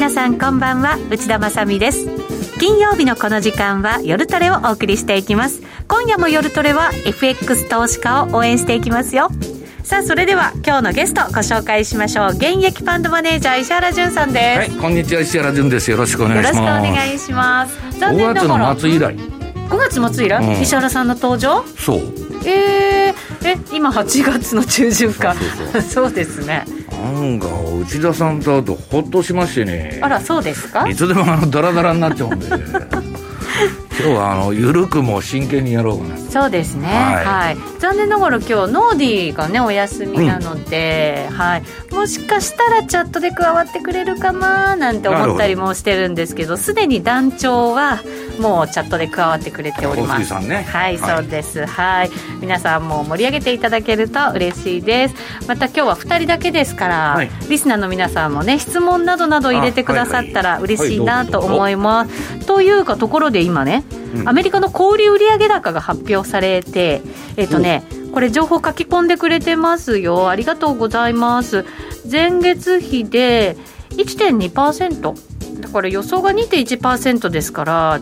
皆さんこんばんは。内田まさです。金曜日のこの時間は夜トレをお送りしていきます。今夜も夜トレは FX 投資家を応援していきますよ。さあそれでは今日のゲストご紹介しましょう。現役ファンドマネージャー石原潤さんです。はいこんにちは石原潤です。よろしくお願いします。よろしくお願いします。残念ながら。5月末以来。5月末以来、うん、石原さんの登場？そう。えー、え今8月の中旬か。そう ですねなんか内田さんと会うとほっとしましてね。あらそうですか？いつでもあのダラダラになっちゃうんで今日はあの緩くも真剣にやろうかなそうですね、はい、はい、残念ながら今日ノーディーがねお休みなので、うん、はい、もしかしたらチャットで加わってくれるかななんて思ったりもしてるんですけどすでに団長はもうチャットで加わってくれております、ね、はい、はい、そうです。はい。皆さんも盛り上げていただけると嬉しいです。また今日は2人だけですから、はい、リスナーの皆さんもね質問などなど入れてくださったら嬉しいなと思います、というかところで今ね、うん、アメリカの小売売上高が発表されてえっ、ー、とねこれ情報書き込んでくれてますよ。ありがとうございます。前月比で1.2%だから予想が2.1%ですから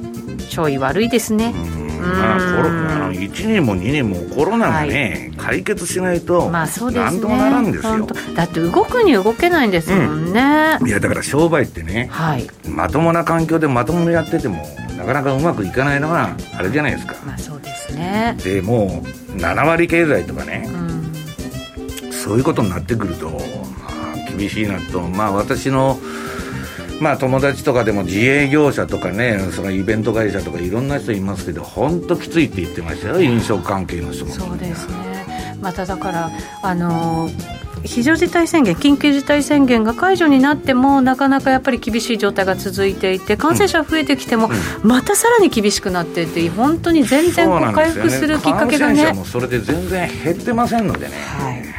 ちょい悪いですね。まあ、コロナ1年も2年もコロナがね、はい、解決しないと、まあそうですね、なんともならんですよ。だって動くに動けないんですもんね、うん、いやだから商売ってね、はい、まともな環境でまともにやっててもなかなかうまくいかないのがあれじゃないですか。まあそうですね。でもう7割経済とかね、うん、そういうことになってくると、まあ、厳しいなと。まあ私のまあ友達とかでも自営業者とかねそのイベント会社とかいろんな人いますけど本当きついって言ってましたよ飲食関係の人も。そうですね。まただからあの非常事態宣言、緊急事態宣言が解除になっても、なかなかやっぱり厳しい状態が続いていて、感染者増えてきても、またさらに厳しくなっていて、本当に全然こう回復するきっかけがね、感染者もそれで全然減ってませんのでね。はい。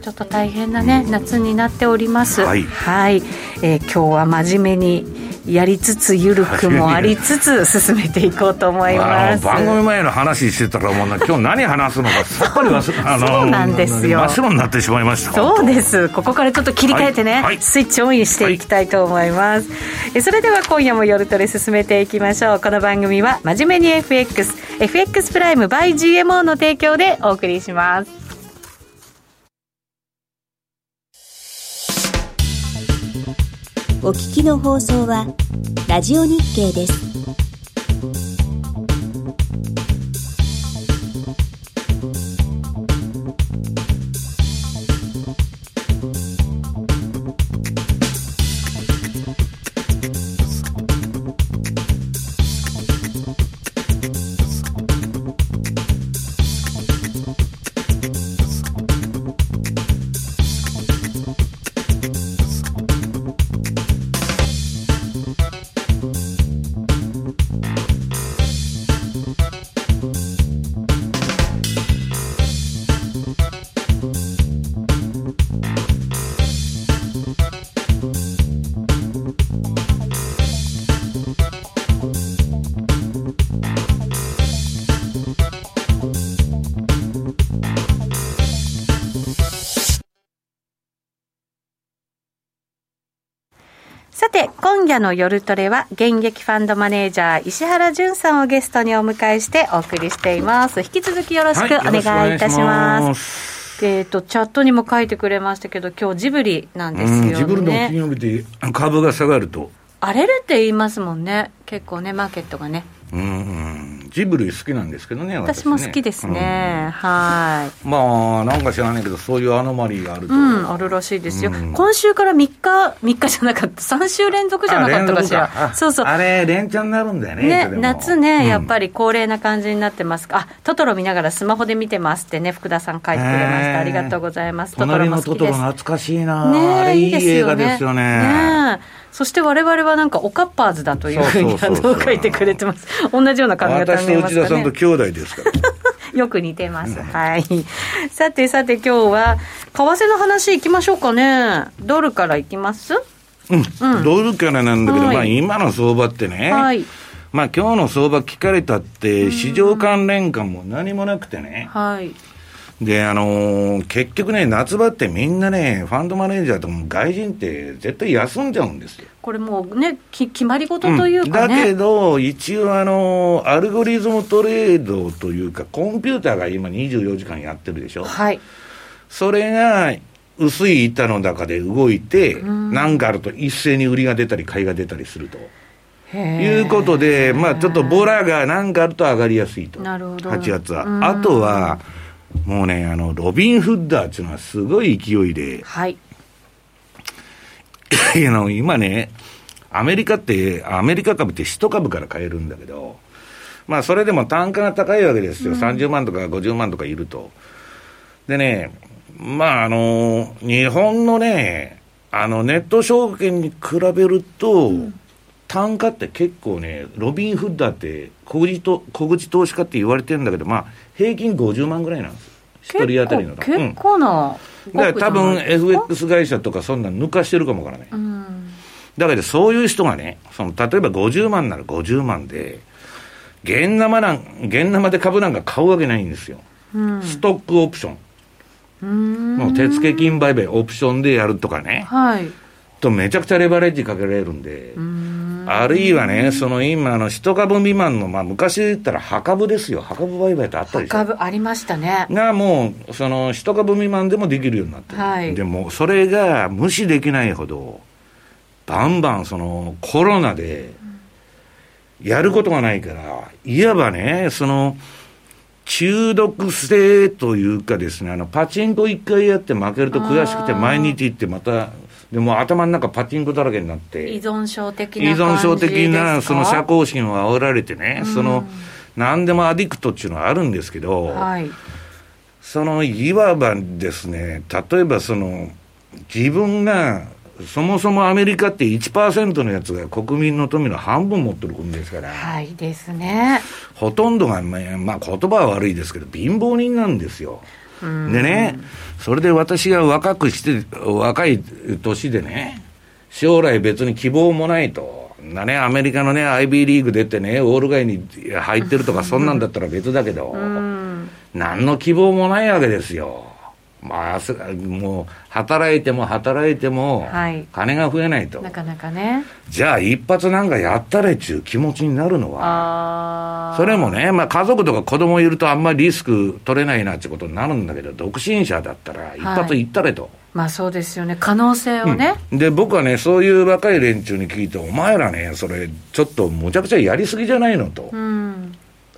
ちょっと大変なね夏になっております。はい、はい、えー、今日は真面目にやりつつゆるくもありつつ進めていこうと思います。番組前の話してたらもう 今日何話すのかさっぱり忘あのそうなんですよ。真っ白になってしまいました。そうです。ここからちょっと切り替えてね、はいはい、スイッチオンしていきたいと思います。はい、それでは今夜も夜トレ進めていきましょう。この番組は真面目に FX、FX プライム by GMO の提供でお送りします。お聞きの放送はラジオ日経です。今夜の夜トレは現役ファンドマネージャー石原潤さんをゲストにお迎えしてお送りしています。引き続きよろしくお願いいたします、はい、えっ、ー、とチャットにも書いてくれましたけど今日ジブリなんですよね、ジブリの金曜日で株が下がると。荒れるって言いますもんね。結構ねマーケットがね。うんジブリ好きなんですけどね私も好きですね、うん、はい。まあなんか知らないけどそういうアノマリーがあると、うん、あるらしいですよ、うん、今週から3日3日じゃなかった。3週連続じゃなかったかしら。そうそう。あれ連チャンになるんだよねね夏ね、やっぱり恒例な感じになってます。あトトロ見ながらスマホで見てますってね福田さん書いてくれました。ありがとうございます。トトロも好きです。トトロ懐かしいな、ね、あれいい映画ですよね。ねそして我々はなんかおかっぱーズだというふうに書いてくれてます。同じような考え方私と内田さんと兄弟ですから。よく似てます。はい。さてさて今日は、為替の話いきましょうかね。ドルからいきます？うん、うん、ドルからなんだけど、はい、まあ今の相場ってね、はい、まあ今日の相場聞かれたって、市場関連感も何もなくてね、はい、で、あのー、結局ね、夏場ってみんなね、ファンドマネージャーと外人って絶対休んじゃうんですよ。これもうね、き決まり事というか、ねうん、だけど、一応、あのー、アルゴリズムトレードというか、コンピューターが今24時間やってるでしょ。はい。それが、薄い板の中で動いて、何かあると一斉に売りが出たり買いが出たりすると。いうことで、まあちょっとボラが何かあると上がりやすいと。なるほど。8月は。あとは、もうね、あの、ロビン・フッダーっていうのはすごい勢いで。はい。あの、今ね、アメリカって、アメリカ株って1株から買えるんだけど、まあそれでも単価が高いわけですよ。うん、30万とか50万とかいると。でね、まああの、日本のね、あの、ネット証券に比べると、うん、単価って結構ね、ロビン・フッダーって小口と、小口投資家って言われてるんだけど、まあ、平均50万ぐらいなんです。一人当たりの。結構な、うん、だから多分 FX 会社とかそんな抜かしてるかもわからない。うん、だけどそういう人がね、その例えば50万なら50万で、現生なん、現生で株なんか買うわけないんですよ。うん、ストックオプション。もう手付金売買オプションでやるとかね。はい。とめちゃくちゃレバレッジかけられるんで。あるいはね、その今、の一株未満の、まあ、昔言ったら、破株ですよ、破株売買ってあったでしょ。破株ありましたね。が、もう、その一株未満でもできるようになってる、はい、でも、それが無視できないほど、バンバン、そのコロナで、やることがないから、いわばね、その、中毒性というかですね、あの、パチンコ一回やって負けると悔しくて毎日行ってまた、でも頭の中パチンコだらけになって。依存症的な依存症的な、その社交心を煽られてね、その、何でもアディクトっていうのはあるんですけど、はい、その、いわばですね、例えばその、自分がそもそもアメリカって1%のやつが国民の富の半分持ってる国ですから。はいですね。ほとんどが、まあ、まあ、言葉は悪いですけど、貧乏人なんですよ。でね、それで私が若くして、若い年でね、将来別に希望もないと。なね、アメリカのね、IB リーグ出てね、オール街に入ってるとか、そんなんだったら別だけど、何の希望もないわけですよ。まあ、もう、働いても働いても、金が増えないと、はい、なかなかね。じゃあ、一発なんかやったれっちゅう気持ちになるのは、それもね、まあ、家族とか子供いるとあんまりリスク取れないなってことになるんだけど、独身者だったら、一発いったれと。はい、まあそうですよね、可能性をね、うん、で、僕はね、そういう若い連中に聞いて、お前らね、それ、ちょっとむちゃくちゃやりすぎじゃないのと。うん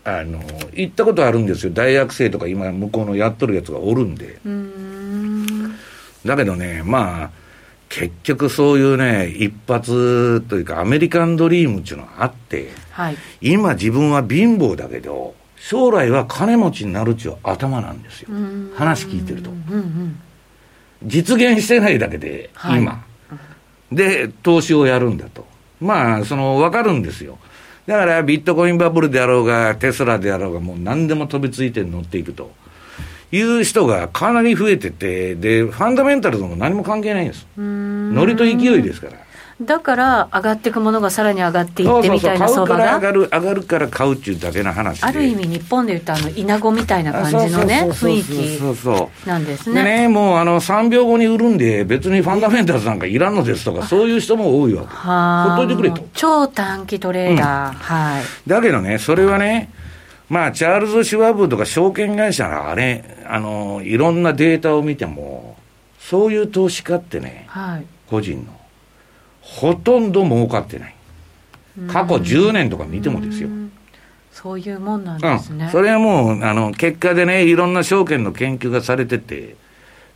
あの行ったことあるんですよ。大学生とか今向こうのやっとるやつがおるんで。だけどねまあ結局そういうね一発というかアメリカンドリームっていうのがあって、はい、今自分は貧乏だけど将来は金持ちになるっていう頭なんですよ。話聞いてると、うんうん、実現してないだけで、はい、今。で投資をやるんだと。まあその分かるんですよだからビットコインバブルであろうが、テスラであろうが、もう何でも飛びついて乗っていくという人がかなり増えてて、で、ファンダメンタルとも何も関係ないんです。ノリと勢いですから。だから上がっていくものがさらに上がっていってみたいな相場が。上がる上がるから買うっていうだけの話ある意味日本でいうとあの稲子みたいな感じのね雰囲気なんですね。でねもうあの3秒後に売るんで別にファンダメンタルズなんかいらんのですとかそういう人も多いわけ。ほっといてくれと。超短期トレーダー、うん、はい。だけどねそれはねまあチャールズ・シュワブとか証券会社があれあのいろんなデータを見てもそういう投資家ってね、はい、個人のほとんど儲かってない。過去10年とか見てもですよ。そういうもんなんですね。うん、それはもう、あの、結果でね、いろんな証券の研究がされてて、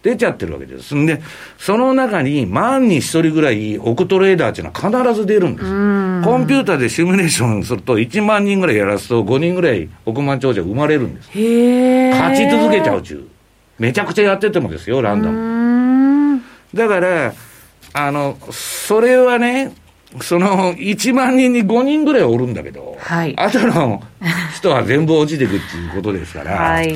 出ちゃってるわけです。んで、その中に万に一人ぐらい億トレーダーっていうのは必ず出るんです。コンピューターでシミュレーションすると、1万人ぐらいやらすと、5人ぐらい億万長者生まれるんです。勝ち続けちゃうちゅう。めちゃくちゃやっててもですよ、ランダム。だから、あの、それはね、その1万人に5人ぐらいおるんだけど、はい、あとの人は全部落ちていくっていうことですから、はい、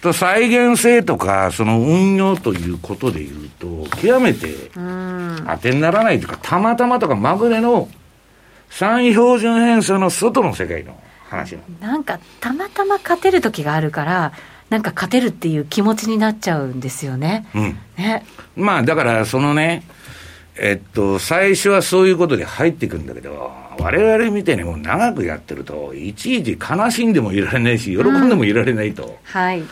と再現性とか、その運用ということでいうと、極めて当てにならないというか、たまたまとかまぐれの3位標準偏差の外の世界の話なんか、たまたま勝てる時があるから、なんか勝てるっていう気持ちになっちゃうんですよね。うん。ね。まあだからそのね、えっと、最初はそういうことで入ってくるんだけど、我々みたいにもう長くやってると、いちいち悲しんでもいられないし、喜んでもいられないと。はい。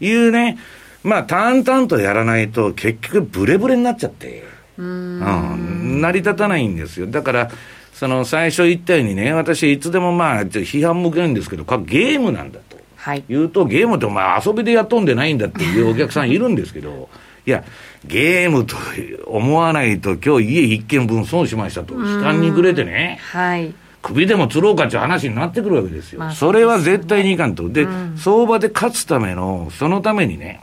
いうね、まあ淡々とやらないと結局ブレブレになっちゃって、うん。うん、成り立たないんですよ。だから、その最初言ったようにね、私いつでもまあ、批判向けるんですけど、ゲームなんだと。はい。言うと、ゲームってまあ遊びでやっとんでないんだっていうお客さんいるんですけど、いや、ゲームと思わないと、今日家一軒分損しましたと、悲観にくれてね、はい。首でも釣ろうかっていう話になってくるわけですよ。まあそれは絶対にいかんと。で、相場で勝つための、そのためにね、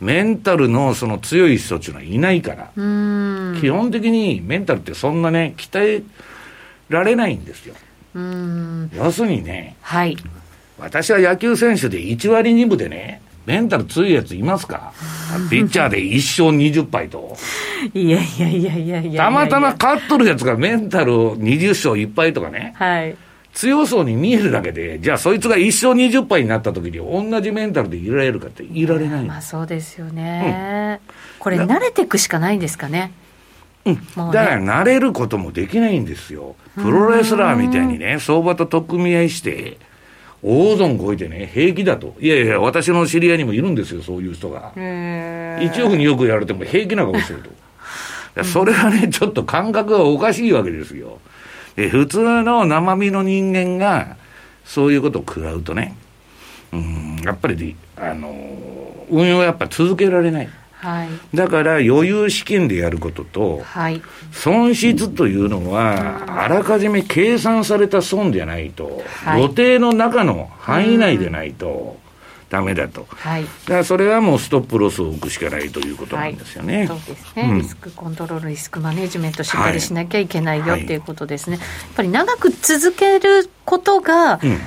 メンタルのその強い人っていうのはいないから、うん。基本的にメンタルってそんなね、鍛えられないんですよ。うん。要するにね、はい。私は野球選手で1割2分でね、メンタル強いやついますか？ピッチャーで1勝20敗と。いやいやいやいやいや。たまたま勝っとるやつがメンタルを20勝1敗とかね、はい。強そうに見えるだけで、じゃあそいつが1勝20敗になった時に同じメンタルでいられるかっていられない。まあそうですよね。これ慣れていくしかないんですかね。もうだからね。慣れることもできないんですよ。プロレスラーみたいにね、相場と取っ組み合いして、大損こいてね、平気だと。いやいや、私の知り合いにもいるんですよ、そういう人が。へー1億2億やられても平気な顔してると。それはね、ちょっと感覚がおかしいわけですよ。で、普通の生身の人間が、そういうことを食らうとね、うん、やっぱり、あの、運用はやっぱ続けられない。はい。だから余裕資金でやることと、はい。損失というのは、あらかじめ計算された損じゃないと、はい予定の中の範囲内でないと、ダメだと。はい。だからそれはもうストップロスを置くしかないということなんですよね。そうですね、うんリスクコントロール、リスクマネジメントしっかりしなきゃいけないよ、はいっていうことですね。やっぱり長く続けることが、うん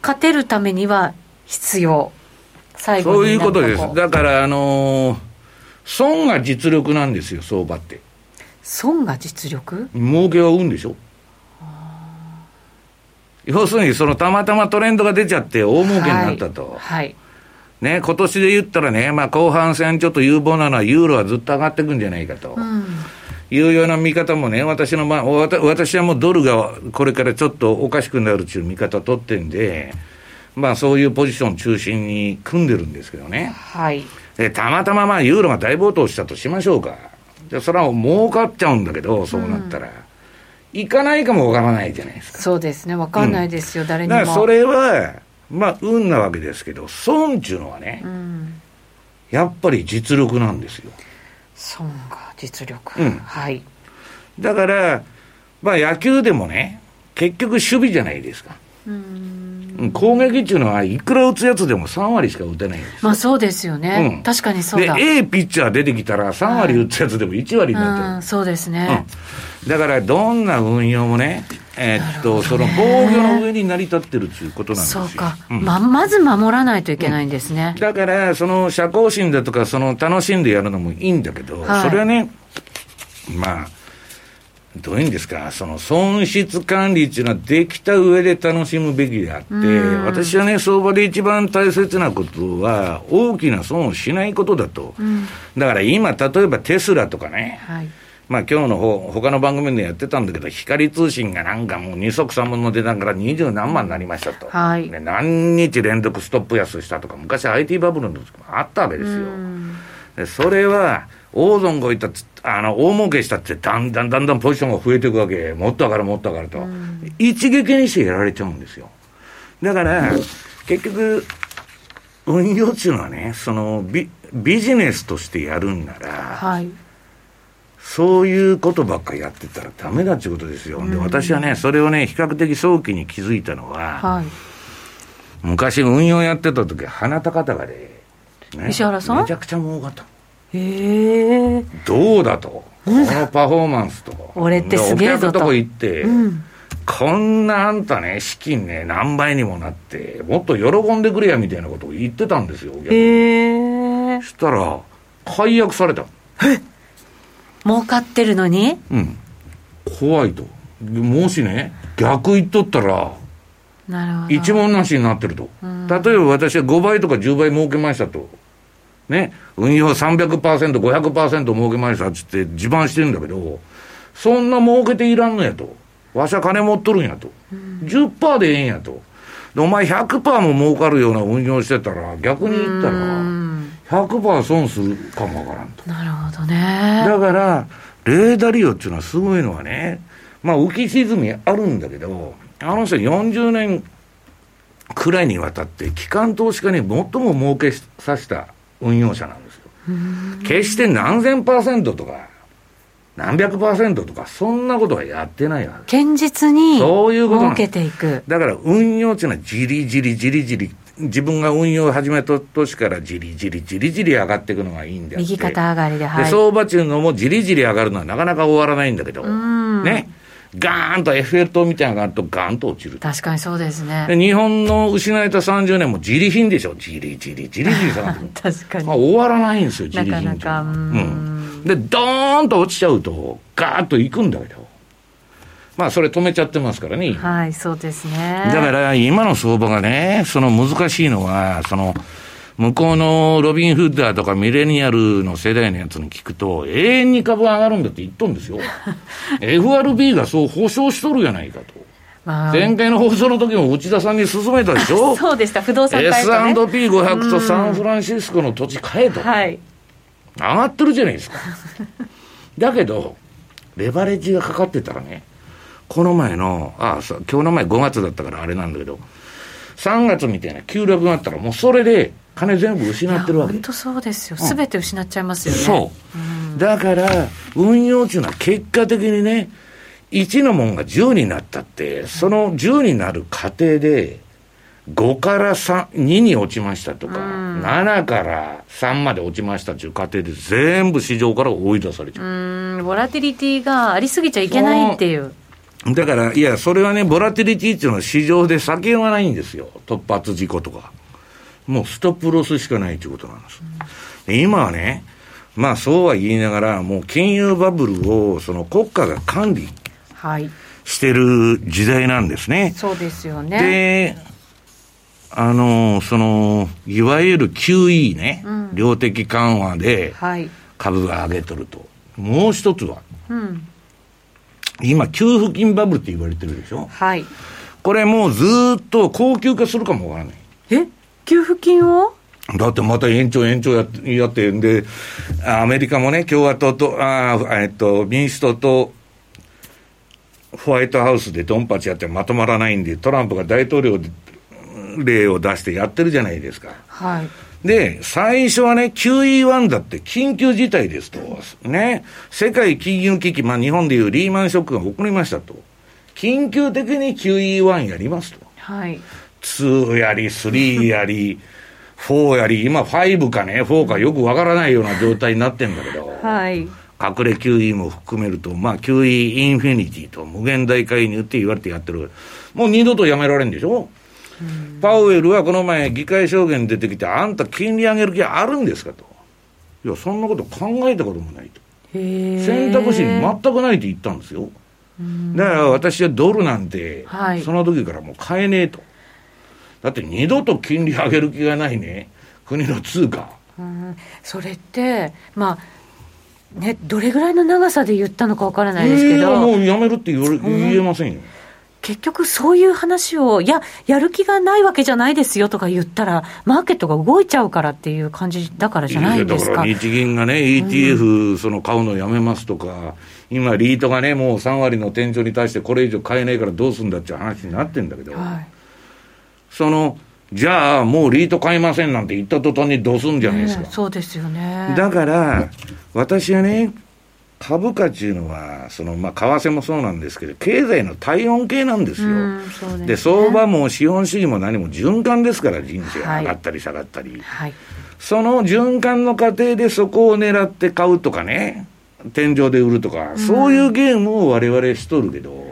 勝てるためには必要。最後にそういうことですだから、あのー損が実力なんですよ、相場って。損が実力？儲けは運でしょ。要するに、そのたまたまトレンドが出ちゃって大儲けになったと。はい。ね、今年で言ったらね、まあ後半戦ちょっと有望なのはユーロはずっと上がってくんじゃないかと。うん。いうような見方もね、私の、まあ、わた私はもうドルがこれからちょっとおかしくなるっていう見方取ってんで、まあそういうポジション中心に組んでるんですけどね。はい。で、たまたままあユーロが大暴騰したとしましょうか。じゃあそれは儲かっちゃうんだけど、そうなったら。いかないかもわからないじゃないですか。そうですね、わかんないですよ、誰にも。だからそれは、まあ運なわけですけど、損っていうのはねう、ん。やっぱり実力なんですよ。損が実力。うんはい。だから、まあ野球でもね、結局守備じゃないですか。攻撃っていうのはいくら打つやつでも3割しか打てないんです。まあそうですよね。うん確かにそうで、だ。A ピッチャー出てきたら3割打つやつでも1割になっちゃう。うん、そうですね。うん、だから、どんな運用もね、えーっと、その防御の上に成り立ってるっていうことなんですよ。そうか、うんま、まず守らないといけないんですね。だから、その社交心だとか、その楽しんでやるのもいいんだけど、はいそれはね、まあ、どういうんですか、その損失管理っていうのはできた上で楽しむべきであって、うん私はね、相場で一番大切なことは、大きな損をしないことだと。うん。だから今、例えばテスラとかね、はい。まあ今日の方、他の番組でやってたんだけど、光通信がなんかもう二足三本の値段から二十何万になりましたと。はいね何日連続ストップ安したとか、昔 IT バブルの時もあったわけですよ。それは、大損こいたつ、あの、大儲けしたって、だんだんだんだんポジションが増えていくわけ。もっと上がる、もっと上がると。一撃にしてやられちゃうんですよ。だから、結局、運用っていうのはね、そのビ、ビジネスとしてやるんなら、はい。そういうことばっかりやってたらダメだっていうことですよ。で、私はね、それをね、比較的早期に気づいたのは、はい。昔運用やってた時、鼻高々で、ね石原さん？めちゃくちゃ儲かった。へえ。どうだと？このパフォーマンスと。俺ってすげえぞとでお客のとこ行って、うん。こんなあんたね、資金ね、何倍にもなって、もっと喜んでくれや、みたいなことを言ってたんですよ、お客にへえ。そしたら、解約された。儲かってるのに？うん。怖いと。でもしね、逆言っとったら、なるほど。一文なしになってると。例えば私は5倍とか10倍儲けましたと。ね、運用300%、500%儲けましたっつって自慢してるんだけど、そんな儲けていらんのやと。わしは金持っとるんやと。10%でええんやと。お前100%も儲かるような運用してたら、逆に言ったら、100%損するかもわからんと。なるほどね。だから、レーダリオっていうのはすごいのはね、まあ浮き沈みあるんだけど、あの人40年くらいにわたって機関投資家に最も儲けさせた運用者なんですよ。決して何千パーセントとか、何百パーセントとか、そんなことはやってないわけ。現実にそういうこと儲けていく。だから運用っていうのはじりじりじりじり、自分が運用を始めた年からじりじりじりじり上がっていくのがいいんで右肩上がりで、はい、で相場っていうのもじりじり上がるのはなかなか終わらないんだけど、ね。ガーンとエッフェル塔みたいなのがあるとガーンと落ちる。確かにそうですね。日本の失われた30年も自利品でしょ。自利、自利、自利、自利下がって確かに。まあ、終わらないんですよ、自利品なかなか。うん。で、ドーンと落ちちゃうと、ガーッといくんだけど。まあ、それ止めちゃってますからね。はい、そうですね。だから、今の相場がね、その難しいのは、その、向こうのロビン・フッダーとかミレニアルの世代のやつに聞くと、永遠に株上がるんだって言っとんですよ。FRB がそう保証しとるやないかと。まあ、前回の放送の時も内田さんに勧めたでしょ？そうでした、不動産買えと、ね、S&P500 とサンフランシスコの土地買えと。はい。上がってるじゃないですか。だけど、レバレッジがかかってたらね、この前の、ああ、今日の前5月だったからあれなんだけど、3月みたいな急落があったら、もうそれで、金全部失ってるわけ。本当そうですよ、すべ、て失っちゃいますよね。そう、うん、だから、運用っていうのは結果的にね、1のもんが10になったって、その10になる過程で、5から3、2に落ちましたとか、うん、7から3まで落ちましたっていう過程で全部市場から追い出されちゃう。うん、ボラティリティがありすぎちゃいけないっていう。だから、いや、それはね、ボラティリティっていうのは市場で避けようがないんですよ。突発事故とか。もうストップロスしかないということなんです。うん、今はね、まあそうは言いながら、もう金融バブルをその国家が管理してる時代なんですね。はい、そうですよね。で、あの、その、いわゆる QE ね、うん、量的緩和で株が上げとると。もう一つは、うん、今、給付金バブルって言われてるでしょ？はい。これもうずっと高級化するかもわからない。え？給付金を？だってまた延長延長やってやってんで、アメリカもね、共和党と、あえっと、民主党と、ホワイトハウスでドンパチやってまとまらないんで、トランプが大統領例を出してやってるじゃないですか。はい。で、最初はね、QE1 だって緊急事態ですと。ね。世界金融危機、まあ日本でいうリーマンショックが起こりましたと。緊急的に QE1 やりますと。はい。2やり、3やり、4やり、今5かね、4かよくわからないような状態になってんだけど、はい。隠れ QE も含めると、まあ QE インフィニティと無限大介入って言われてやってる。もう二度とやめられんでしょ？パウエルはこの前議会証言出てきて、あんた金利上げる気あるんですかと。いや、そんなこと考えたこともないと。選択肢に全くないと言ったんですよ。だから私はドルなんて、その時からもう買えねえと。だって二度と金利上げる気がないね、国の通貨。うん、それって、まあ、ね、どれぐらいの長さで言ったのかわからないですけど、えー、もうやめるって言言えませんよ。結局そういう話を、いや、やる気がないわけじゃないですよとか言ったら、マーケットが動いちゃうからっていう感じだからじゃないですか？だから日銀がね、ETF、その買うのやめますとか、今、リートがね、もう3割の天井に対してこれ以上買えないからどうするんだっていう話になってんだけど、はいその、じゃあ、もうリート買いませんなんて言った途端にどうすんじゃないですか。そうですよね。だから、私はね、株価っていうのは、その、まあ、為替もそうなんですけど、経済の体温計なんですよ。で、ね、相場も資本主義も何も循環ですから、人生上がったり下がったり。はい、その循環の過程でそこを狙って買うとかね、天井で売るとか、そういうゲームを我々しとるけど、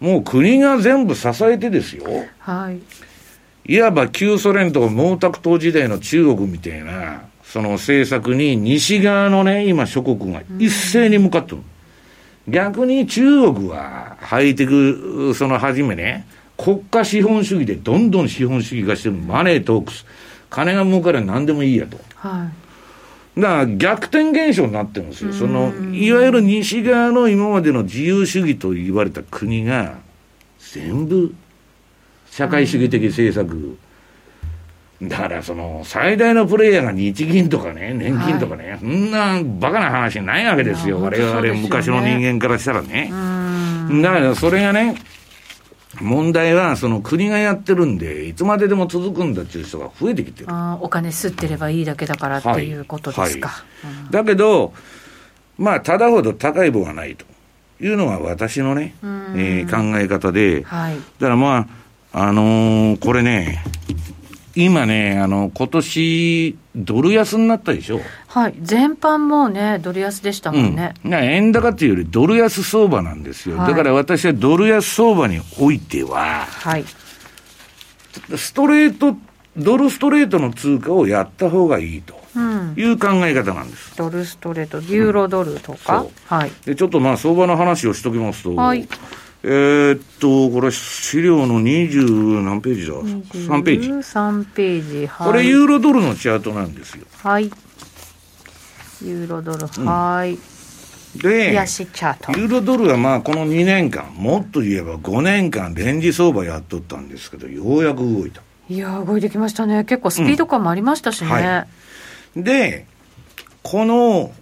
もう国が全部支えてですよ。はい。いわば旧ソ連とか毛沢東時代の中国みたいな、その政策に西側のね、今諸国が一斉に向かってる。逆に中国はハイテク、その初めね、国家資本主義でどんどん資本主義化してるマネートークス。金が儲かれば何でもいいやと。はい。だから逆転現象になってるんですよ。その、いわゆる西側の今までの自由主義と言われた国が、全部、社会主義的政策、だからその最大のプレイヤーが日銀とかね、年金とかね、はい、そんなバカな話ないわけですよ、我々、昔の人間からしたらね。だからそれがね、問題は、その国がやってるんで、いつまででも続くんだっていう人が増えてきてる。あお金吸ってればいいだけだからっていうことですか。はいはい、だけど、まあ、ただほど高い分はないというのが私のね、えー、考え方で、はい、だからまあ、あのー、これね、今ね、あの、今年、ドル安になったでしょ？はい。全般もね、ドル安でしたもんね。うん、円高っていうよりドル安相場なんですよ。はい、だから私はドル安相場においては、はい。ストレート、ドルストレートの通貨をやった方がいいと。いう考え方なんです、ドルストレート、ユーロドルとか、うん、はい、でちょっとまあ相場の話をしときますと、はい、えー、っと、これ資料の20何ページだ ?3 ページ。3ページ、はい。これユーロドルのチャートなんですよ。はい。ユーロドル、うん、はい。で、ユーロドルはまあこの2年間、もっと言えば5年間レンジ相場やっとったんですけど、ようやく動いた。いや動いてきましたね。結構スピード感もありましたしね。うんはい、で、この、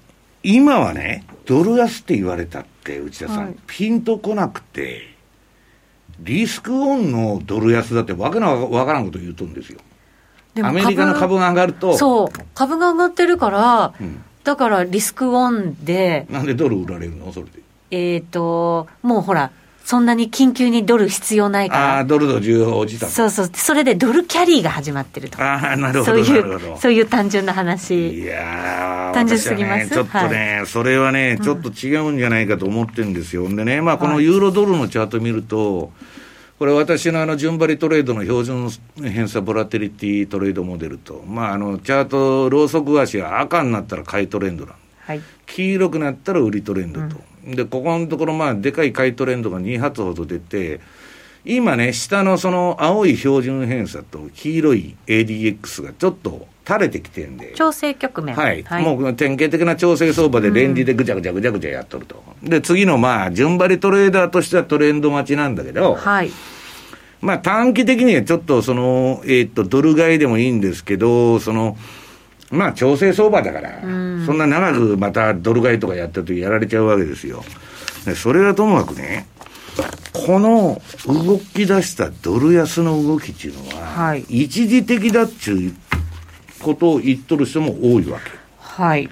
今はね、ドル安って言われたって、内田さん、はい、ピンとこなくて、リスクオンのドル安だってわけのわからんこと言うとんですよ。アメリカの株が上がると。そう、株が上がってるから、うん、だからリスクオンで。なんでドル売られるの？それで。えっ、ー、と、もうほら、そんなに緊急にドル必要ないから。ああ、ドルの需要落ちたそうそう。それでドルキャリーが始まってると。ああ、なるほど。そういう、そういう単純な話。いや単純すぎます、ね、ちょっとね、はい、それはね、ちょっと違うんじゃないかと思ってるんですよ。でね、まあ、このユーロドルのチャート見ると、これ私のあの順張りトレードの標準偏差ボラテリティトレードモデルと、まあ、あのチャート、ローソク足が赤になったら買いトレンドなん、はい、黄色くなったら売りトレンドと。うんで、ここのところ、まあ、でかい買いトレンドが2発ほど出て、今ね、下のその青い標準偏差と黄色い ADX がちょっと垂れてきてるんで。調整局面。はい。はい、もう典型的な調整相場でレンジでぐちゃぐちゃぐちゃぐちゃやっとると。うん、で、次のまあ、順張りトレーダーとしてはトレンド待ちなんだけど、はい。まあ短期的にはちょっとその、えー、っと、ドル買いでもいいんですけど、その、まあ調整相場だから、うん、そんな長くまたドル買いとかやったとやられちゃうわけですよ。でそれはともかくね、この動き出したドル安の動きっていうのは、はい、一時的だっちゅうことを言っとる人も多いわけ。はい。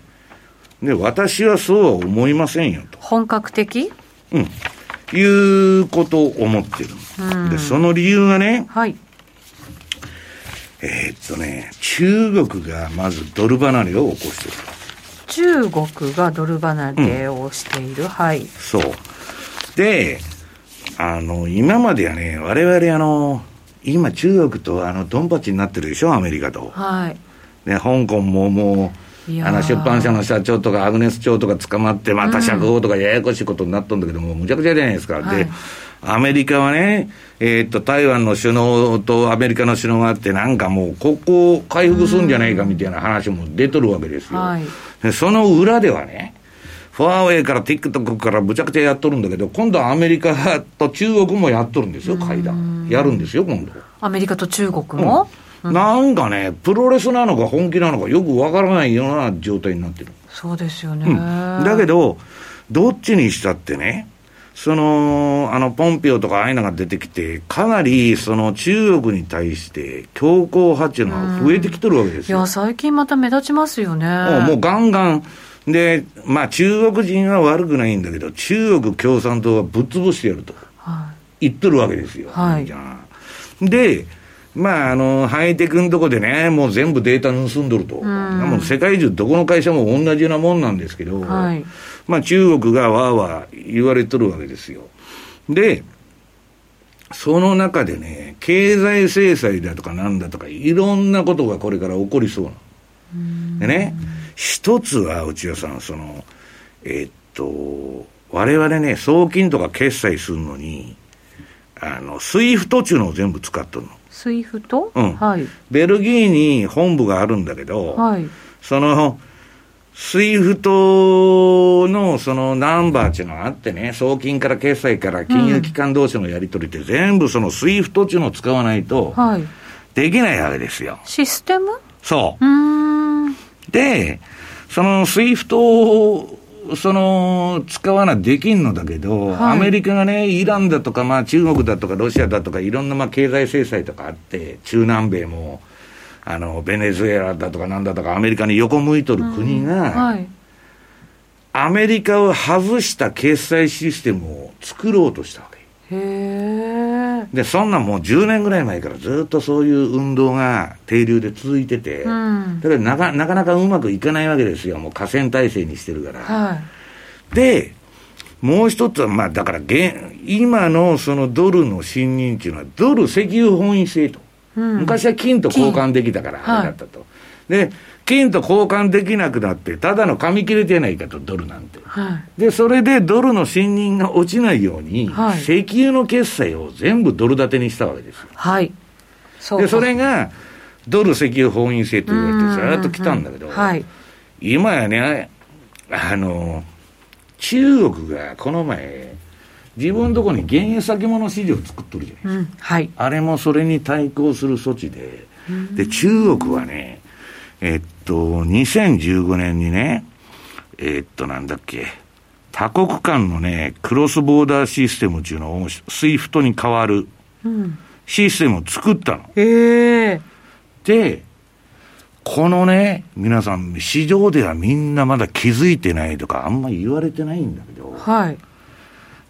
で、私はそうは思いませんよと。本格的？うん。いうことを思ってる。で、その理由がね、はい。えー、っとね、中国がまずドル離れを起こしてる。中国がドル離れをしている、うん、はい。そう。で、あの、今まではね、我々あの、今中国とあの、ドンパチになってるでしょ、アメリカと。はい。ね、香港ももう、あの出版社の社長とかアグネス長とか捕まって、また釈放とかややこしいことになったんだけども、むちゃくちゃじゃないですか。はい、で、アメリカはね、えー、っと、台湾の首脳とアメリカの首脳があって、なんかもう、ここを回復するんじゃないかみたいな話も出とるわけですよ。はい、その裏ではね、フォアウェイから TikTok からむちゃくちゃやっとるんだけど、今度はアメリカと中国もやっとるんですよ、会談。やるんですよ、今度。アメリカと中国も、うん、なんかね、プロレスなのか本気なのかよくわからないような状態になってる。そうですよね。うん、だけど、どっちにしたってね、その、あの、ポンピオとかああいうのが出てきて、かなり、その、中国に対して強硬派っていうのは増えてきてるわけですよ。いや、最近また目立ちますよね。もうガンガン、で、まあ、中国人は悪くないんだけど、中国共産党はぶっ潰してやると、言ってるわけですよ。はい、で、まあ、あの、ハイテクのとこでね、もう全部データ盗んどると。もう世界中どこの会社も同じようなもんなんですけど、はい、まあ中国がわーわー言われとるわけですよ。で、その中でね、経済制裁だとかなんだとか、いろんなことがこれから起こりそうな。でね、一つは内田さん、その、えー、っと、我々ね、送金とか決済するのに、あの、スイフトっていうのを全部使っとるの。スイフト？うんはい。ベルギーに本部があるんだけど、はい。その、スイフトのそのナンバーっていうのがあってね、送金から決済から金融機関同士のやり取りって全部そのスイフトっていうのを使わないとはい。できないわけですよ。システム？そう。う。で、そのスイフトをその、使わなできんのだけど、はいアメリカがね、イランだとか、まあ中国だとかロシアだとか、いろんなまあ経済制裁とかあって、中南米も、あの、ベネズエラだとかなんだとか、アメリカに横向いとる国が、はい。アメリカを外した決済システムを作ろうとしたわけ。へえ。で、そんなんもう10年ぐらい前からずっとそういう運動が定流で続いてて、うんだからなかなかなかうまくいかないわけですよ。もう河川体制にしてるから。はい。で、もう一つは、まあ、だから現、今のそのドルの信任っていうのは、ドル石油本位制と。うん昔は金と交換できたから、金あれだったと。で、金と交換できなくなって、ただの紙切れてないかと、ドルなんて。はい。で、それでドルの信任が落ちないように、はい石油の決済を全部ドル建てにしたわけですよ。はい。そうで、かそれが、ドル石油本位制と言われてずっと来たんだけど、はい。今やね、あの、中国がこの前、自分のところに原油先物市場を作っとるじゃない。うん。はい。あれもそれに対抗する措置で、で、中国はね、えっと、2015年にね、えっと、なんだっけ、多国間のね、クロスボーダーシステムっていうのを、 SWIFTに代わるうん。システムを作ったの。へえ。で、このね、皆さん、市場ではみんなまだ気づいてないとか、あんまり言われてないんだけど、はい。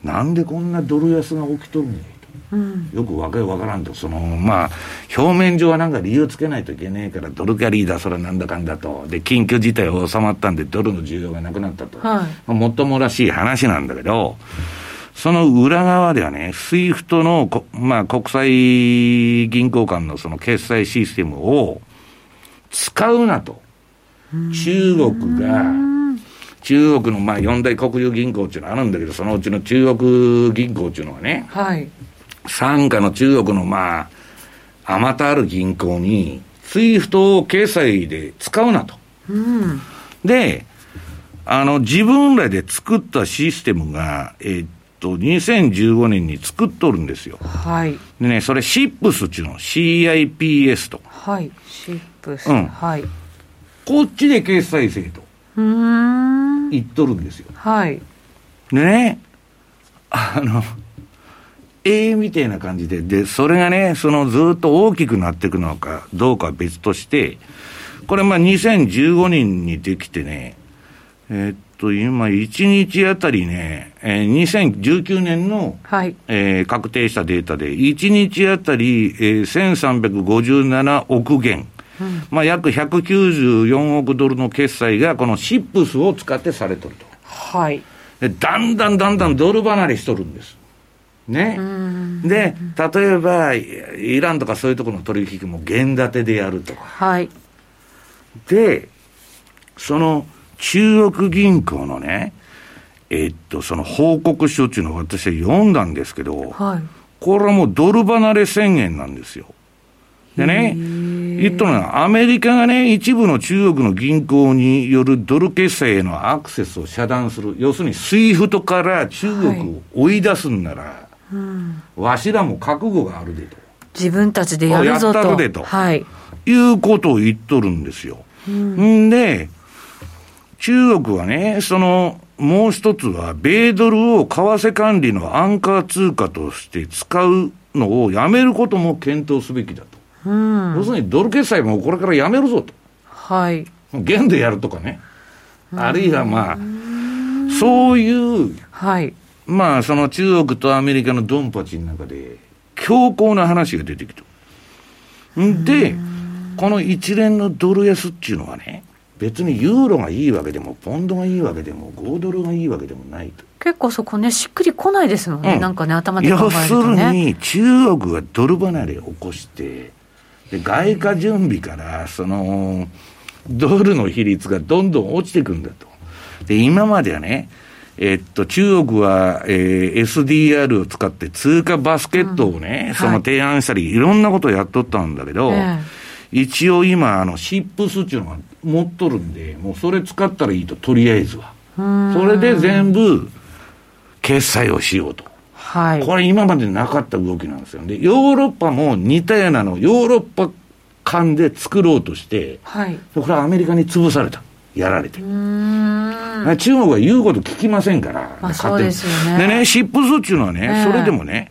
なんでこんなドル安が起きとるんやうん。と。よくわかるわからんと、その、まあ、表面上はなんか理由つけないといけないから、ドルキャリーだ、それなんだかんだと。で、緊急事態は収まったんで、ドルの需要がなくなったと。はい。まあもっともらしい話なんだけど、その裏側ではね、 SWIFTのこ、まあ、国際銀行間のその決済システムを使うなと。中国が、中国のまあ四大国有銀行っていうのがあるんだけど、そのうちの中国銀行っていうのはね、はい。傘下の中国のまあ、あまたある銀行に、 SWIFTを決済で使うなと。うん。で、あの、自分らで作ったシステムが、えっと、2015年に作っとるんですよ。はい。でね、それ CIPS っていうの、CIPS と。はい。 CIPS。うんはい。こっちで決済せえとうーん。言っとるんですよ。はい。でね、あの、ええみたいな感じで、で、それがね、そのずっと大きくなっていくのかどうかは別として、これまあ2015年にできてね、えーっと、今1日あたりね、えー2019年の、はい。えー確定したデータで、1日あたり、えー1357億元、まあ約194億ドルの決済がこのシップスを使ってされてると。はい。で、だんだんだんだんドル離れしとるんです。ね。で、例えば、イイランとかそういうところの取引も元建てでやるとか。はい。で、その中国銀行のね、えっと、その報告書っていうのを私は読んだんですけど、はい。これはもうドル離れ宣言なんですよ。でね、言っとるのは、アメリカがね、一部の中国の銀行によるドル決済へのアクセスを遮断する。要するに、 SWIFTから中国を追い出すんなら、わしらも覚悟があるでと。自分たちでやるぞと。やったるでとはい。いうことを言っとるんですよ。んで、中国はね、その、もう一つは、米ドルを為替管理のアンカー通貨として使うのをやめることも検討すべきだと。うん。要するにドル決済もこれからやめるぞと。はい。元でやるとかね。あるいはまあ、そういう、はい。まあその中国とアメリカのドンパチの中で、強硬な話が出てきた。んで、この一連のドル安っていうのはね、別にユーロがいいわけでも、ポンドがいいわけでも、5ドルがいいわけでもないと。結構そこね、しっくりこないですもんね。うんなんかね、頭で考える要する。に、中国がドル離れを起こして、で外貨準備から、その、ドルの比率がどんどん落ちていくんだと。で、今まではね、えっと、中国は、えー、SDR を使って通貨バスケットをね、うん、その提案したり、はい、いろんなことをやっとったんだけど、えー、一応今、あの、シップスっていうのが持っとるんで、もうそれ使ったらいいと、とりあえずは。それで全部、決済をしようと。はい。これ今までなかった動きなんですよ。で、ヨーロッパも似たようなの、ヨーロッパ間で作ろうとして、はい。これはアメリカに潰された。やられて。中国は言うこと聞きませんから。まあ、そうですよね。でね、シップスっていうのはね、えー、それでもね、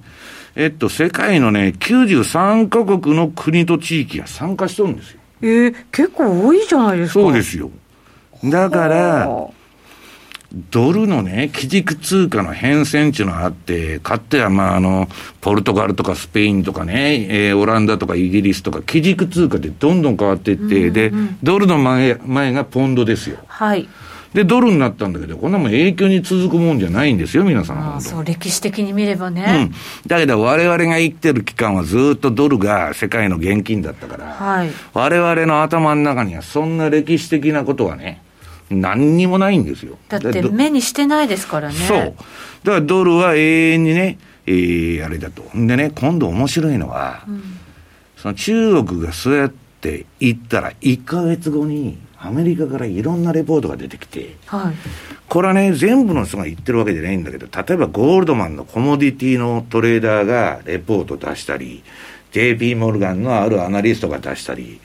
えっと、世界のね、93カ国の国と地域が参加しとるんですよ。えー、結構多いじゃないですか。そうですよ。だから、ドルのね、基軸通貨の変遷っていうのがあって、かってはまああの、ポルトガルとかスペインとかね、えー、オランダとかイギリスとか基軸通貨でどんどん変わっていって、うんうん、で、ドルの前、前がポンドですよ。はい。で、ドルになったんだけど、こんなもん影響に続くもんじゃないんですよ、皆さん。あそう、歴史的に見ればね。うん。だけど、我々が生きてる期間はずっとドルが世界の現金だったから、はい。我々の頭の中にはそんな歴史的なことはね、何にもないんですよ。だって目にしてないですからね。そう。だからドルは永遠にね、えー、あれだと。でね、今度面白いのは、うん、その中国がそうやって言ったら、1か月後にアメリカからいろんなレポートが出てきて、はい、これはね、全部の人が言ってるわけじゃないんだけど、例えばゴールドマンのコモディティのトレーダーがレポート出したり、JP モルガンのあるアナリストが出したり、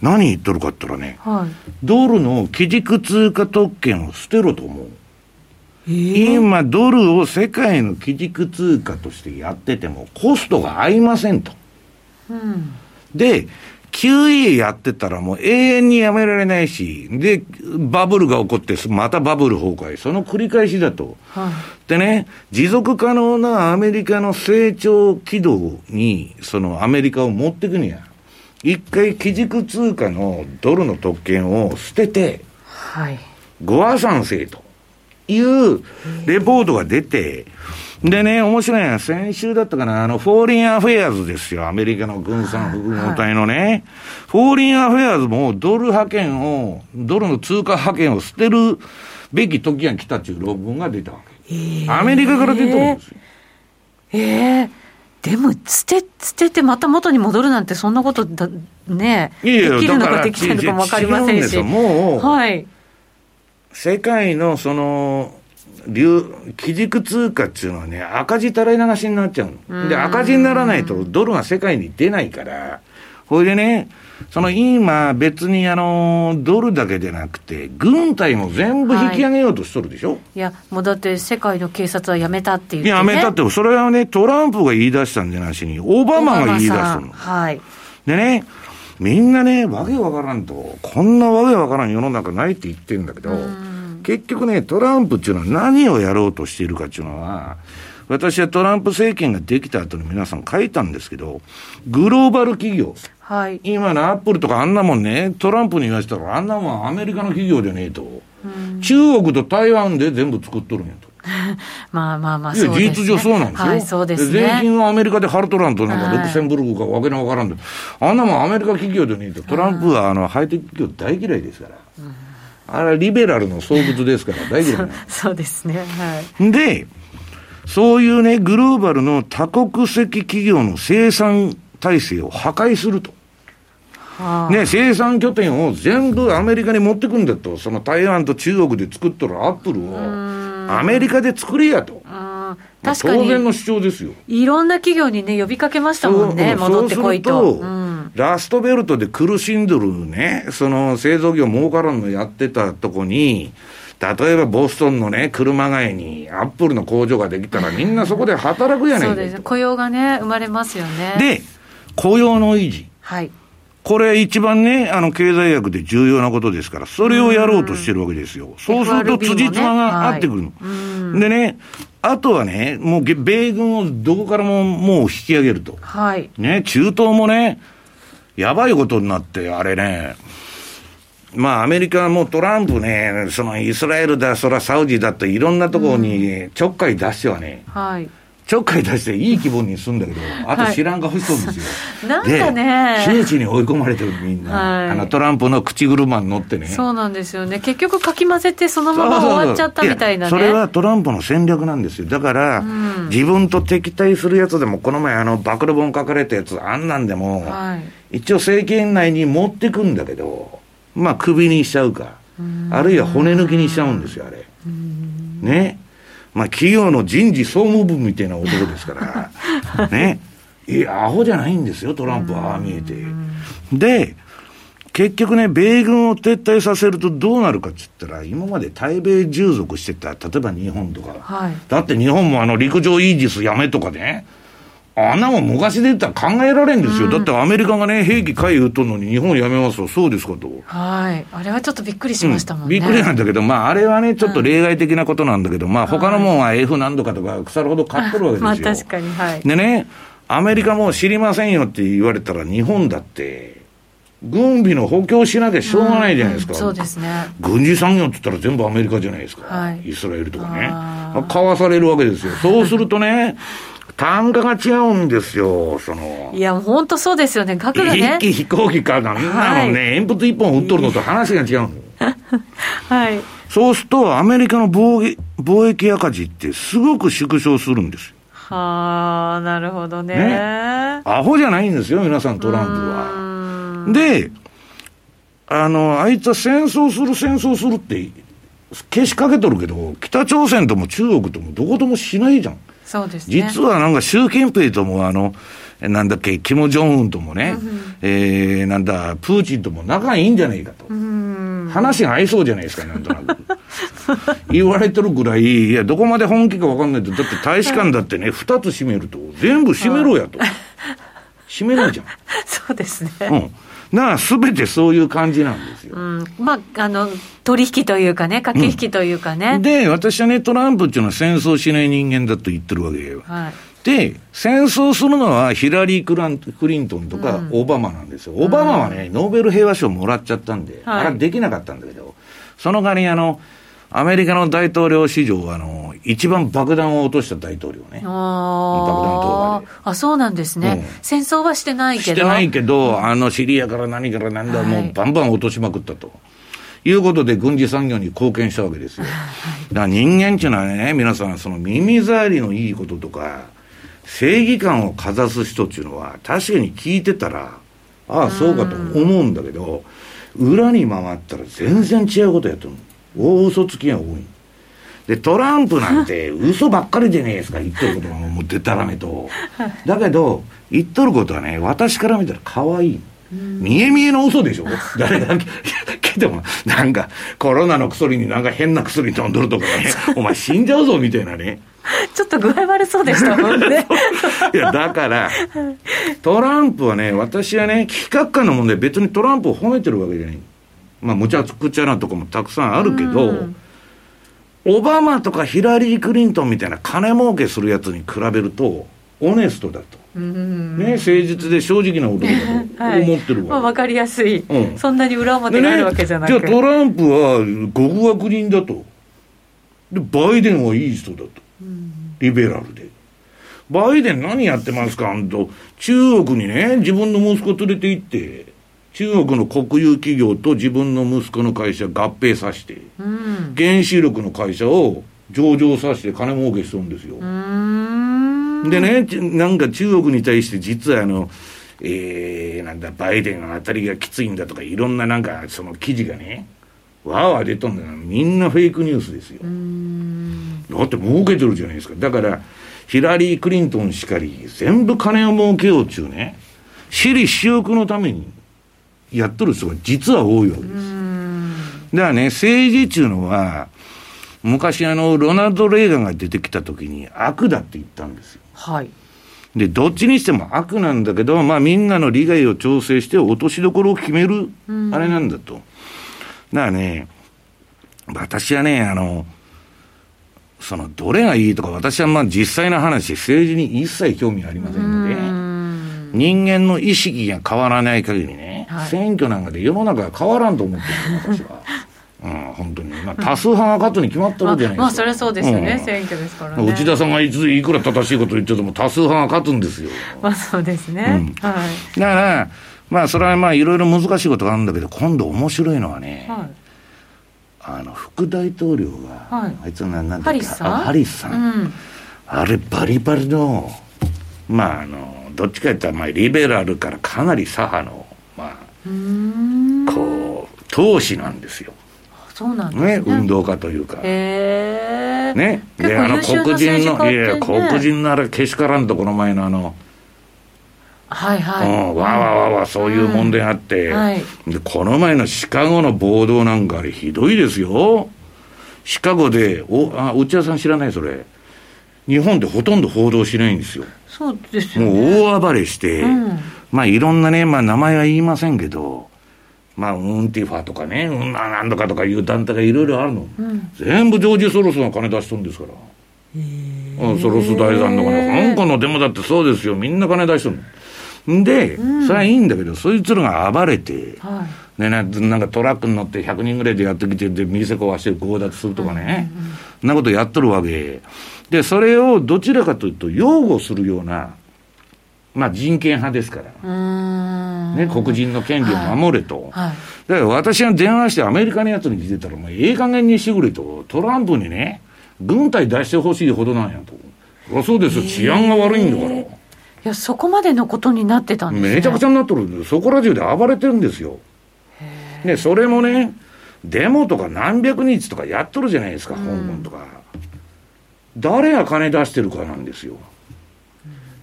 何言っとるかって言ったらね、はい、ドルの基軸通貨特権を捨てろと思う。えー、今、ドルを世界の基軸通貨としてやってても、コストが合いませんと。うん、で、QE やってたらもう永遠にやめられないし、で、バブルが起こって、またバブル崩壊、その繰り返しだと。はい、でね、持続可能なアメリカの成長軌道に、そのアメリカを持っていくには、一回基軸通貨のドルの特権を捨てて、はい。ご破算せえというレポートが出て、でね、面白いのは先週だったかな、あの、 Foreign Affairs ですよ。アメリカの軍産複合体のね。はい、 Foreign Affairs もドル覇権を、ドルの通貨覇権を捨てるべき時が来たっていう論文が出たわけ。えー、アメリカから出たんですよ。ええーでも、捨て、捨ててまた元に戻るなんて、そんなことだ、ね、いやいやできるのかできないのかも分かりませんし。もう、はい。世界のその、流、基軸通貨っていうのはね、赤字垂れ流しになっちゃうの。で、赤字にならないとドルが世界に出ないから、ほいでね、その今、別にあの、ドルだけでなくて、軍隊も全部引き上げようとしとるでしょ、はい、いや、もうだって世界の警察はやめたっていう、ね、やめたって、それはね、トランプが言い出したんじゃなしに、オバマが言い出したの。はい。でね、みんなね、わけわからんと、こんなわけわからん世の中ないって言ってるんだけど、結局ね、トランプっていうのは何をやろうとしているかっていうのは、私はトランプ政権ができた後に皆さん書いたんですけど、グローバル企業。はい。今のアップルとかあんなもんね、トランプに言わせたらあんなもんアメリカの企業じゃねえと。中国と台湾で全部作っとるんやと。まあまあまあ、そうですね。事実上そうなんですよ。はい、そうですね。税金はアメリカでハルトランとなんかルクセンブルクかわけのわからんで、あんなもんアメリカ企業でねえと。トランプはあの、ハイテク企業大嫌いですから。あれはリベラルの創物ですから 大嫌いなそうですね。はい。で、そういうね、グローバルの多国籍企業の生産体制を破壊すると。はあ、ね、生産拠点を全部アメリカに持ってくんだと、その台湾と中国で作っとるアップルをアメリカで作れやと。確かに。当然の主張ですよ。いろんな企業にね、呼びかけましたもんね、戻ってこいと。うん、ラストベルトで苦しんどるね、その製造業儲からんのやってたとこに、例えばボストンのね、車街にアップルの工場ができたら、みんなそこで働くやねん そうです。雇用がね、生まれますよね。で、雇用の維持。はい。これ一番ね、あの、経済学で重要なことですから、それをやろうとしてるわけですよ。そうすると、辻褄が合ってくるの。はい、でね、あとはね、もう、米軍をどこからももう引き上げると。はい。ね、中東もね、やばいことになって、あれね、まあ、アメリカもトランプね、そのイスラエルだ、そらサウジだといろんなところにちょっかい出してはね、はい、ちょっかい出していい気分にするんだけど、あと知らん顔しそうですよ。なんかね。窮地に追い込まれてるみんな。はい、あのトランプの口車に乗ってね。そうなんですよね。結局かき混ぜてそのまま終わっちゃったみたいなね。それはトランプの戦略なんですよ。だから、うん、自分と敵対するやつでも、この前あの暴露本書かれたやつ、あんなんでも、はい、一応政権内に持ってくんだけど、まあ首にしちゃうか。あるいは骨抜きにしちゃうんですよ、あれ。ね。まあ、企業の人事総務部みたいな男ですから、ね。いや、アホじゃないんですよ、トランプは、ああ見えて。で、結局ね、米軍を撤退させるとどうなるかっつったら、今まで対米従属してた、例えば日本とか、はい、だって日本もあの陸上イージスやめとかね、あんなもん昔で言ったら考えられんですよ、うん、だってアメリカがね、兵器買い撃っとるのに日本やめますと、そうですかと。はい、あれはちょっとびっくりしましたもんね。うん、びっくりなんだけど、まあ、あれはね、ちょっと例外的なことなんだけど、うん、まあ、他のもんは F 何度かとか、腐るほど買っとるわけですよ。まあ、確かに、はい。でね、アメリカも知りませんよって言われたら、日本だって、軍備の補強しなきゃしょうがないじゃないですか。うん、そうですね。軍事産業って言ったら全部アメリカじゃないですか。はい、イスラエルとかね。買わされるわけですよ。そうするとね、単価が違うんですよ、その。いや、本当そうですよね、額がね。一機飛行機かなんなのね、はい、鉛筆一本売っとるのと話が違うの。はい。そうすると、アメリカの貿貿易赤字ってすごく縮小するんですよ。はあ、なるほどねね。アホじゃないんですよ、皆さん、トランプは。で、あの、あいつは戦争する、戦争するって、けしかけとるけど、北朝鮮とも中国ともどこともしないじゃん。そうですね、実はなんか習近平ともあの、なんだっけ、キム・ジョンウンともね、うん、えー、なんだ、プーチンとも仲いいんじゃないかと。話が合いそうじゃないですか、なんとなく。言われてるぐらい、いや、どこまで本気か分かんないと、だって大使館だってね、二つ閉めると、全部閉めろやと。閉めないじゃん。そうですね。うん。だからすべてそういう感じなんですよ。うん、まあ、あの、取引というかね、駆け引きというかね。うん、で、私はね、トランプっていうのは戦争しない人間だと言ってるわけよ。はい。で、戦争するのはヒラリー・クランクリントンとかオバマなんですよ。うん、オバマはね、ノーベル平和賞もらっちゃったんで、はい、あれできなかったんだけど、その代わりあの、アメリカの大統領史上、あの、一番爆弾を落とした大統領ね。あ。あ、そうなんですね、うん、戦争はしてないけど。してないけど、あのシリアから何から何だ、はい、もうバンバン落としまくったと。いうことで軍事産業に貢献したわけですよ。だから人間っていうのはね、皆さん、その耳障りのいいこととか、正義感をかざす人っていうのは、確かに聞いてたら、ああ、そうかと思うんだけど、裏に回ったら全然違うことやと思う。大嘘つきが多い。で、トランプなんて嘘ばっかりじゃねえですか、言っとることがもうでたらめと。だけど、言っとることはね、私から見たら可愛い。見え見えの嘘でしょ？誰がけ？ども、なんか、コロナの薬になんか変な薬飲んどるとかね、お前死んじゃうぞみたいなね。ちょっと具合悪そうでしたもんね。いや、だから、トランプはね、私はね、企画感の問題、別にトランプを褒めてるわけじゃない。まあ、むちゃくちゃなとこもたくさんあるけど、オバマとかヒラリー・クリントンみたいな金儲けするやつに比べると、オネストだと。ね、誠実で正直な男だと 思ってるわ、はいまあ、分かりやすい、うん、そんなに裏表があるわけじゃなく、ね、じゃあトランプは極悪人だと。でバイデンはいい人だと、リベラルで。バイデン何やってますか？あんと中国にね自分の息子連れて行って中国の国有企業と自分の息子の会社合併させて、うん、原子力の会社を上場させて金儲けしとるんですよ。でね、なんか中国に対して実はあの、えー、なんだ、バイデンの当たりがきついんだとか、いろんななんかその記事がね、わーわー出とんだよ。みんなフェイクニュースですよ。だって儲けてるじゃないですか。だから、ヒラリー・クリントンしかり、全部金を儲けようっちゅうね、私利私欲のために、やっとる人が実は多いわけです。だからね、政治っていうのは、昔あの、ロナルド・レーガンが出てきた時に悪だって言ったんですよ。はい。で、どっちにしても悪なんだけど、まあみんなの利害を調整して落としどころを決める、あれなんだと。だからね、私はね、あの、その、どれがいいとか、私はまあ実際の話、政治に一切興味ありませんので、人間の意識が変わらない限りね、はい、選挙なんかで世の中が変わらんと思ってるんです、私は。うん、本当に、まあ、多数派が勝つに決まってるじゃないですか。まあ、それはそうですよね、うん、選挙ですからね。内田さんがいついくら正しいこと言ってても、多数派が勝つんですよ。まあ、そうですね。うん、はい。だから、まあ、それはまあ、いろいろ難しいことがあるんだけど、今度面白いのはね、はい、あの、副大統領が、はい、あいつなんなんハリスさん？ハリスさん。うん、あれ、バリバリの、まあ、あの、どっちか言ったら、まあ、リベラルからかなり左派の、まあ、こう、投資なんですよ。そうなんですね、ね、運動家というか。へね。で、あの黒人の、いや、黒人のあれ、けしからんとこの前のあの、はいはい。うん、わわわわ、そういう問題あって、うんはい、で、この前のシカゴの暴動なんかあれひどいですよ。シカゴで、お、あ、内田さん知らないそれ。日本でほとんど報道しないんですよ。そうですよ、ね、もう大暴れして、うん、まあいろんなね、まあ名前は言いませんけど、まあ、ウンティファとかね、うんなんとかとかいう団体がいろいろあるの、うん、全部ジョージ・ソロスが金出しとるんですから。うん、ソロス大さんの金、香港のデモだってそうですよ、みんな金出しとるんで、うん、それはいいんだけど、そいつらが暴れて、はい、ね、なんかトラックに乗って100人ぐらいでやってきて、で、店壊して強奪するとかね、うんうんうん。なことやっとるわけ。で、それをどちらかというと、擁護するような、まあ、人権派ですから、ね、黒人の権利を守れと、はい。はい、だから私が電話してアメリカのやつに聞いてたら、もうええ加減にしてくれと、トランプにね、軍隊出してほしいほどなんやと、そうですよ、治安が悪いんだから。いや、そこまでのことになってたんですね。めちゃくちゃになってるそこら中で暴れてるんですよ。ね、それもね、デモとか何百日とかやっとるじゃないですか、香港とか。誰が金出してるかなんですよ。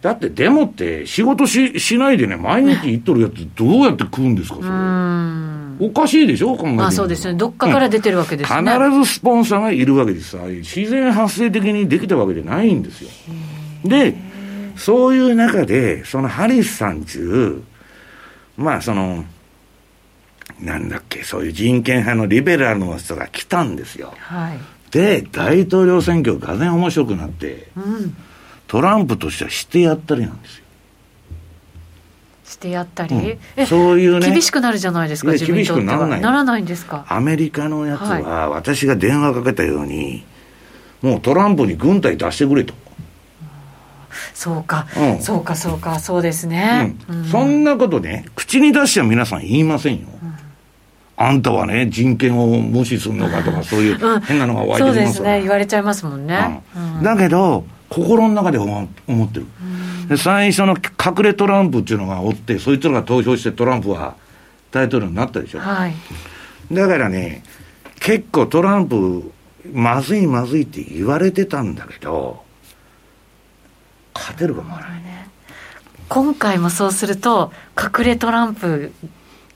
だってデモって仕事ししないでね、毎日行っとるやつ、どうやって食うんですか、それ。おかしいでしょ、考えてまあそうですね、どっかから出てるわけですね、うん、必ずスポンサーがいるわけです自然発生的にできたわけじゃないんですよ。で、そういう中で、そのハリスさんちゅう、まあその、なんだっけ、そういう人権派のリベラルの人が来たんですよ。はい、で、大統領選挙がぜん面白くなって、うん。トランプとしてはしてやったりなんですよ。してやったり、うん、そういうね。厳しくなるじゃないですか自分とならない。ならないんですか？アメリカのやつは、私が電話かけたようにもうトランプに軍隊出してくれと。そうか、うん、そうかそうかそうですね、うん、そんなことね口に出しちゃ皆さん言いませんよ、あんたはね、人権を無視するのかとか、そういう変なのが湧いてきます、そうですね、言われちゃいますもんね。だけど、心の中で思ってる。で最初の隠れトランプっていうのがおって、そいつらが投票してトランプは大統領になったでしょ。はい、だからね、結構トランプ、まずいまずいって言われてたんだけど、勝てるかもわからないね。今回もそうすると、隠れトランプ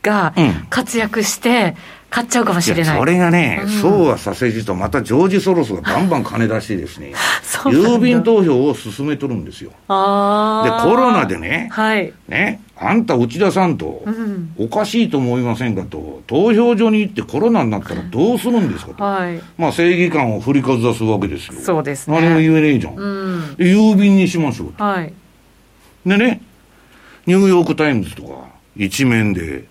が活躍して、買っちゃうかもしれないそれがね、うん、そうはさせじと、またジョージ・ソロスがバンバン金出してですね、郵便投票を進めとるんですよ。で、コロナでね、はい、ね、あんた内田さんと、おかしいと思いませんかと、投票所に行ってコロナになったらどうするんですかと。はい、まあ正義感を振りかざすわけですよ。そうですね。何も言えねえじゃん。うん、郵便にしましょうと。はい、でね、ニューヨーク・タイムズとか、一面で、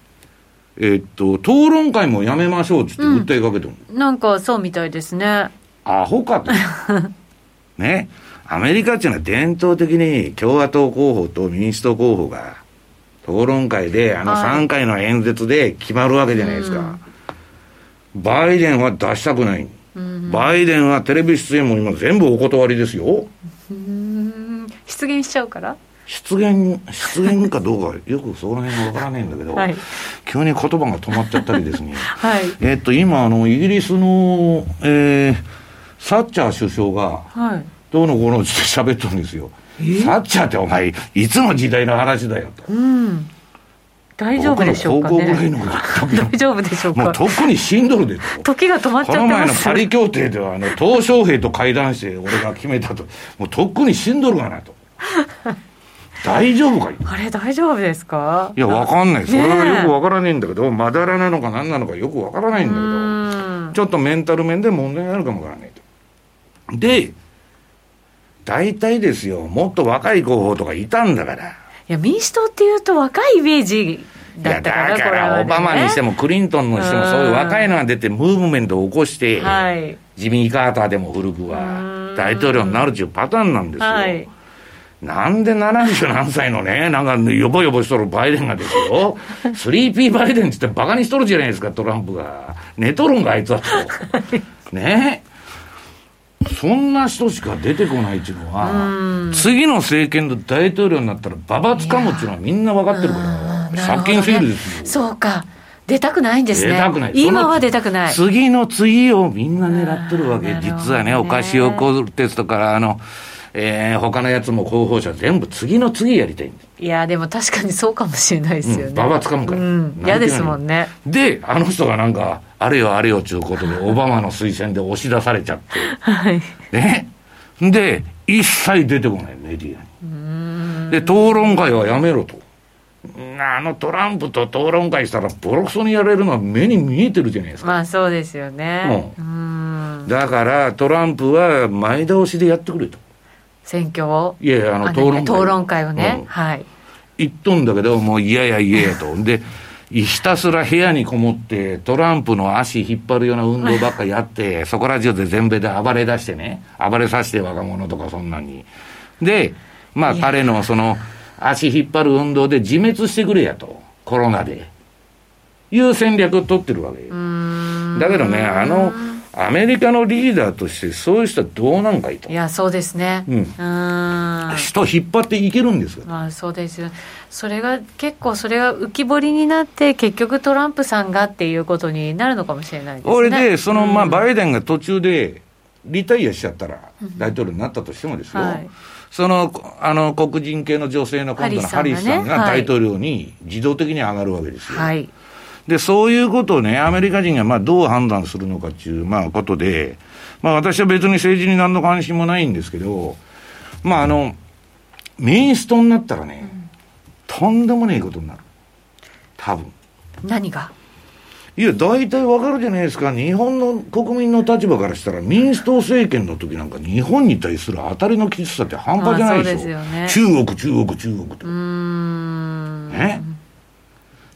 えっと、討論会もやめましょうって訴えかけても、うん、なんかそうみたいですね。アホかと。ね。アメリカっていうのは伝統的に共和党候補と民主党候補が討論会であの3回の演説で決まるわけじゃないですか。はい、バイデンは出したくない。うん、バイデンはテレビ出演も今全部お断りですよ。出現しちゃうから？出現、出現かどうか、よくその辺がわからないんだけど、はい、急に言葉が止まっちゃったりですね。はい、えっと、今、あの、イギリスの、えー、サッチャー首相が、はい、どうのこうのって喋ってるんですよ。サッチャーってお前、いつの時代の話だよと。うん。大丈夫でしょうか、ね、高校ぐらいの大丈夫でしょうか？もうとっくに死んどるでと。時が止まっちゃってこの前のパリ協定では、あの、鄧小平と会談して、俺が決めたと。もうとっくに死んどるがなと。大丈夫かあれ大丈夫ですか？いや、わかんない。それはよくわからないんだけど、まだらなのか何なのかよくわからないんだけど、ちょっとメンタル面で問題があるかもわからないと。で、大体ですよ、もっと若い候補とかいたんだから。いや、民主党っていうと若いイメージだったから、から、オバマにしてもクリントンにしても、そういう若いのが出て、ムーブメントを起こして、はい、ジミー・カーターでも古くは、大統領になるっていうパターンなんですよ。はいなんで70何歳のね、なんかよぼよぼしとるバイデンがですよ、3P バイデンって言ってバカにしとるじゃないですか、トランプが。寝とるんか、あいつはと。ねそんな人しか出てこないっていうのは、次の政権の大統領になったら、ばばつかむっていうのはみんな分かってるから、借金すぎるですよ。そうか。出たくないんですね。出たくない。今は出たくない。次の次をみんな狙ってるわけ。実はね、お菓子をコルテスとか、あの、えー、他のやつも候補者全部次の次やりたいいやでも確かにそうかもしれないですよね。ばばつかむから。嫌、うん、ですもんね。で、あの人がなんか、あれよあれよということで、オバマの推薦で押し出されちゃって。はい。ね。で、一切出てこない、メディアに。で、討論会はやめろと。あのトランプと討論会したら、ボロクソにやれるのは目に見えてるじゃないですか。まあそうですよね。うん。だから、トランプは前倒しでやってくれと。選挙をいやいやあの討論会討論会をね、うん、はい。言っとんだけどもう嫌や嫌やと。でひたすら部屋にこもってトランプの足引っ張るような運動 ばっかやってそこら中で全米で暴れ出してね。暴れさせて若者とかそんなに。でまあ彼のその足引っ張る運動で自滅してくれやと。コロナで。いう戦略を取ってるわけ。よだけどねあのアメリカのリーダーとしてそういう人はどうなんかいと。いや、そうですね。うん。人引っ張っていけるんですよ。まあ、そうですよ。それが結構それが浮き彫りになって結局トランプさんがっていうことになるのかもしれないですね。俺で、その、まあ、バイデンが途中でリタイアしちゃったら、大統領になったとしてもですよ。はい、その、あの、黒人系の女性の今度のハリスさんが大統領に自動的に上がるわけですよ。はい。で、そういうことをね、アメリカ人がまあどう判断するのかっていう、まあ、ことで、まあ、私は別に政治に何の関心もないんですけど、まあ、あの、メインストになったらね、うん、とんでもないことになる。多分。何が？いや、大体わかるじゃないですか。日本の国民の立場からしたら、民主党政権の時なんか、日本に対する当たりのきつさって半端じゃないでしょ。ね、中国、中国、中国と。ね？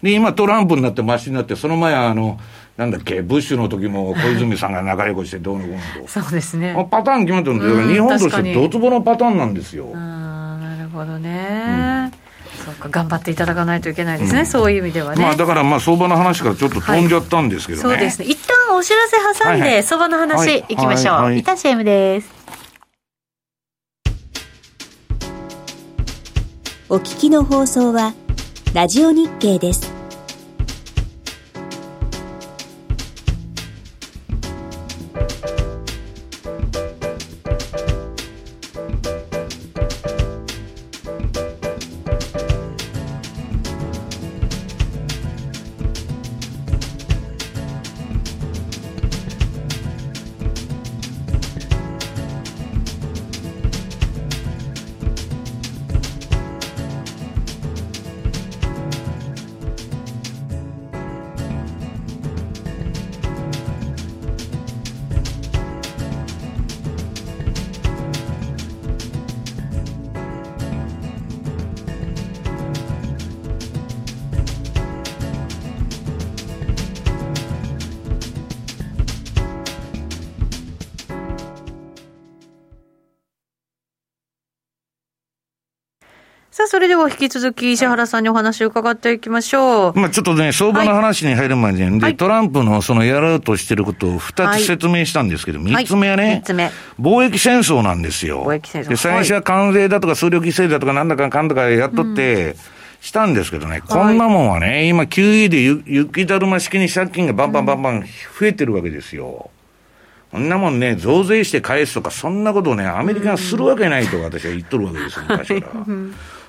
で、今トランプになってマシになって、その前あの、なんだっけ、ブッシュの時も小泉さんが仲良くしてどうのこうのと。そうですね。パターン決まってるんだけど、日本としてドツボのパターンなんですよ。ああ、なるほどね。うんそうか頑張っていただかないといけないですね、うん、そういう意味ではね。まあ、だからまあ相場の話からちょっと飛んじゃったんですけどね。はい、そうですね。一旦お知らせ挟んで、相場の話いきましょう。はいはい、一旦 CM です。お聞きの放送はラジオ日経です。それでは引き続き石原さんにお話を伺っていきましょう。まあちょっとね、相場の話に入る前に、はい、で、トランプのそのやろうとしてることを二つ説明したんですけど、三、はい、つ目はね、つ目。貿易戦争なんですよ。貿易戦争。で、最初は関税だとか数量規制だとかなんだかかんだかやっとって、うんしたんですけどね、こんなもんはね、今 QE で雪だるま式に借金がバンバンバンバン増えてるわけですよ。こんなもんね、増税して返すとか、そんなことをね、アメリカがするわけないと私は言っとるわけですよ、昔から。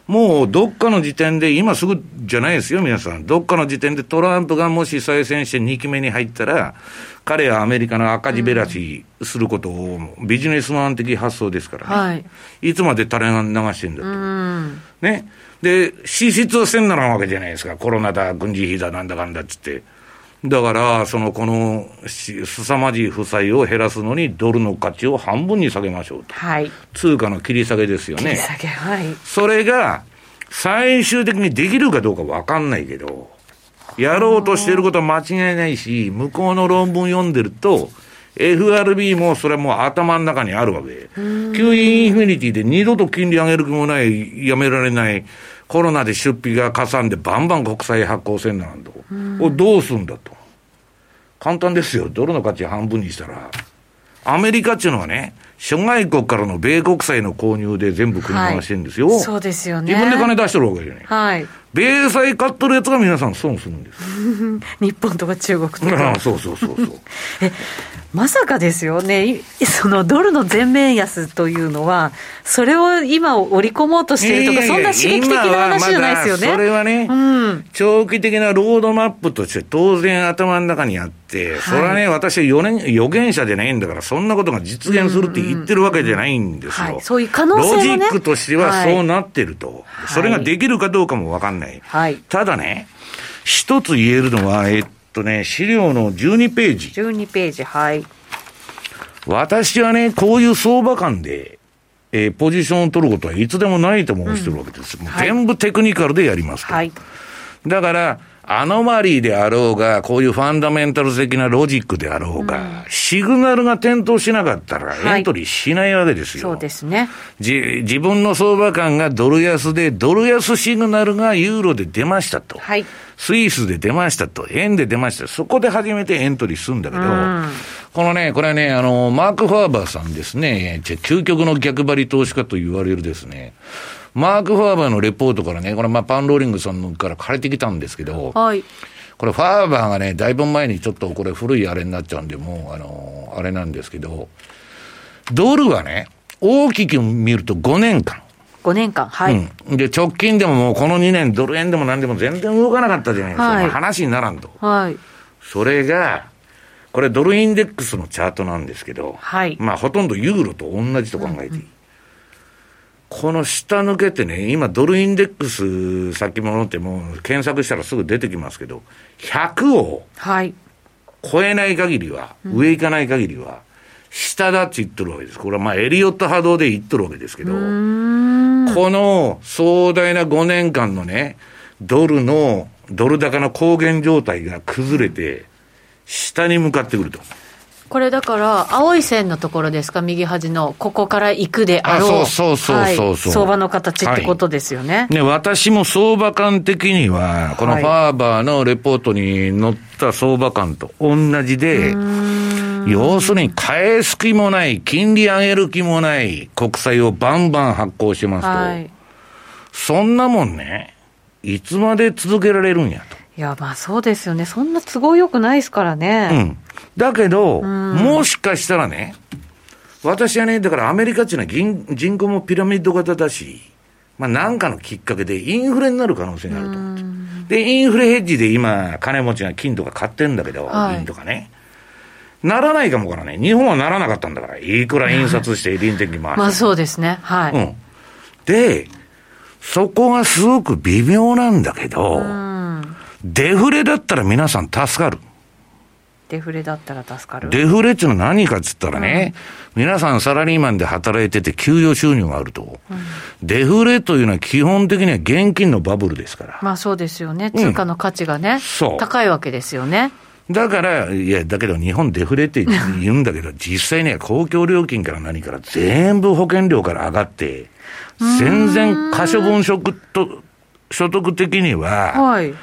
もうどっかの時点で、今すぐじゃないですよ、皆さん。どっかの時点でトランプがもし再選して2期目に入ったら、彼はアメリカの赤字べらしすることを、ビジネスマン的発想ですからね。はい、いつまで垂れ流してんだと。ね。で、支出はせんならんわけじゃないですか。コロナだ、軍事費だ、なんだかんだっつって。だから、その、この、すさまじい負債を減らすのに、ドルの価値を半分に下げましょうと。はい。通貨の切り下げですよね。切り下げ、はい。それが、最終的にできるかどうかわかんないけど、やろうとしてることは間違いないし、向こうの論文読んでると、FRB もそれはもう頭の中にあるわけ。QE インフィニティで二度と金利上げる気もない、やめられない、コロナで出費がかさんでバンバン国債発行せんなんと。これどうすんだと。簡単ですよ。ドルの価値半分にしたら。アメリカっていうのはね、諸外国からの米国債の購入で全部組み回してるんですよ。はい、そうですよね。自分で金出してるわけじゃない。はい。米債買っとるやつが皆さん損するんです。日本とか中国とか。そうそうそうそう。え、まさかですよね、そのドルの全面安というのは、それを今織り込もうとしているとか、そんな刺激的な話じゃないですよね。それはね、うん、長期的なロードマップとして当然頭の中にあって、それはね、私は予年予言者じゃないんだから、そんなことが実現するって言ってるわけじゃないんですよ。はい、そういう可能性、ね、ロジックとしてはそうなってると。はい、それができるかどうかもわかんない。はい、ただね、一つ言えるのは、えっとね、資料の12ページ。12ページ、はい。私はね、こういう相場観で、えー、ポジションを取ることは一度もないと申してるわけです。うんはい、全部テクニカルでやりますと。はい、だから、アノマリーであろうが、こういうファンダメンタル的なロジックであろうが、うん、シグナルが点灯しなかったらエントリーしないわけですよ。はい、そうですね。じ、自分の相場感がドル安で、ドル安シグナルがユーロで出ましたと。はい。スイスで出ましたと。円で出ました。そこで初めてエントリーするんだけど、うん、このね、これはね、あの、マーク・ファーバーさんですね、究極の逆張り投資家と言われるですね、マーク・ファーバーのレポートからね、これ、まあ、パンローリングさんから借りてきたんですけど、はい。これ、ファーバーがね、だいぶ前にちょっとこれ古いあれになっちゃうんで、もう、あの、あれなんですけど、ドルはね、大きく見ると5年間。5年間、はい、うん。で、直近でももうこの2年、ドル円でも何でも全然動かなかったじゃないですか。はい、話にならんと。はい。それが、これドルインデックスのチャートなんですけど、はい。まあほとんどユーロと同じと考えていい。うんうんこの下抜けてね、今ドルインデックス先物ってもう検索したらすぐ出てきますけど、100を超えない限りは、はい、上行かない限りは、下だって言ってるわけです。これはまあエリオット波動で言ってるわけですけど、この壮大な5年間のね、ドルの、ドル高の高原状態が崩れて、下に向かってくると。これだから、青い線のところですか、右端の、ここから行くであろう、そうそうそうそう、相場の形ってことですよね。はい、ね私も相場感的には、このファーバーのレポートに載った相場感と同じで、要するに返す気もない、金利上げる気もない国債をバンバン発行しますと、はい、そんなもんね、いつまで続けられるんやと。いや、まあそうですよね。そんな都合よくないですからね。うん。だけど、もしかしたらね、私はね、だからアメリカっていうのは人口もピラミッド型だし、まあなんかのきっかけでインフレになる可能性があると。で、インフレヘッジで今、金持ちが金とか買ってんだけど、はい、銀とかね。ならないかもからね。日本はならなかったんだから。いくら印刷して臨転機回して。まあそうですね。はい。うん。で、そこがすごく微妙なんだけど、デフレだったら皆さん助かる。デフレだったら助かる。デフレっていうのは何かっつったらね、うん、皆さんサラリーマンで働いてて給与収入があると、うん、デフレというのは基本的には現金のバブルですから。まあそうですよね。通貨の価値がね、うん、高いわけですよね。だから、いや、だけど日本デフレって言うんだけど、実際には公共料金から何から全部保険料から上がって、全然可処分所得的には、はい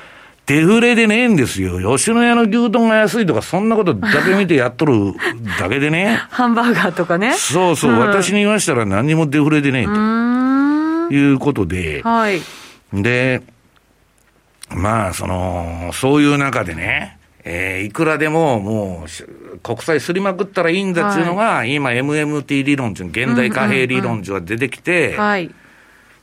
デフレでねえんですよ。吉野家の牛丼が安いとか、そんなことだけ見てやっとる だけでね。ハンバーガーとかね。そうそう、うん、私に言わしたら何にもデフレでねえと。いうことで。はい。で、まあ、その、そういう中でね、えー、いくらでももう、国債すりまくったらいいんだっていうのが、はい、今 MMT 理論っていう現代貨幣理論っていうのが出てきて、はい。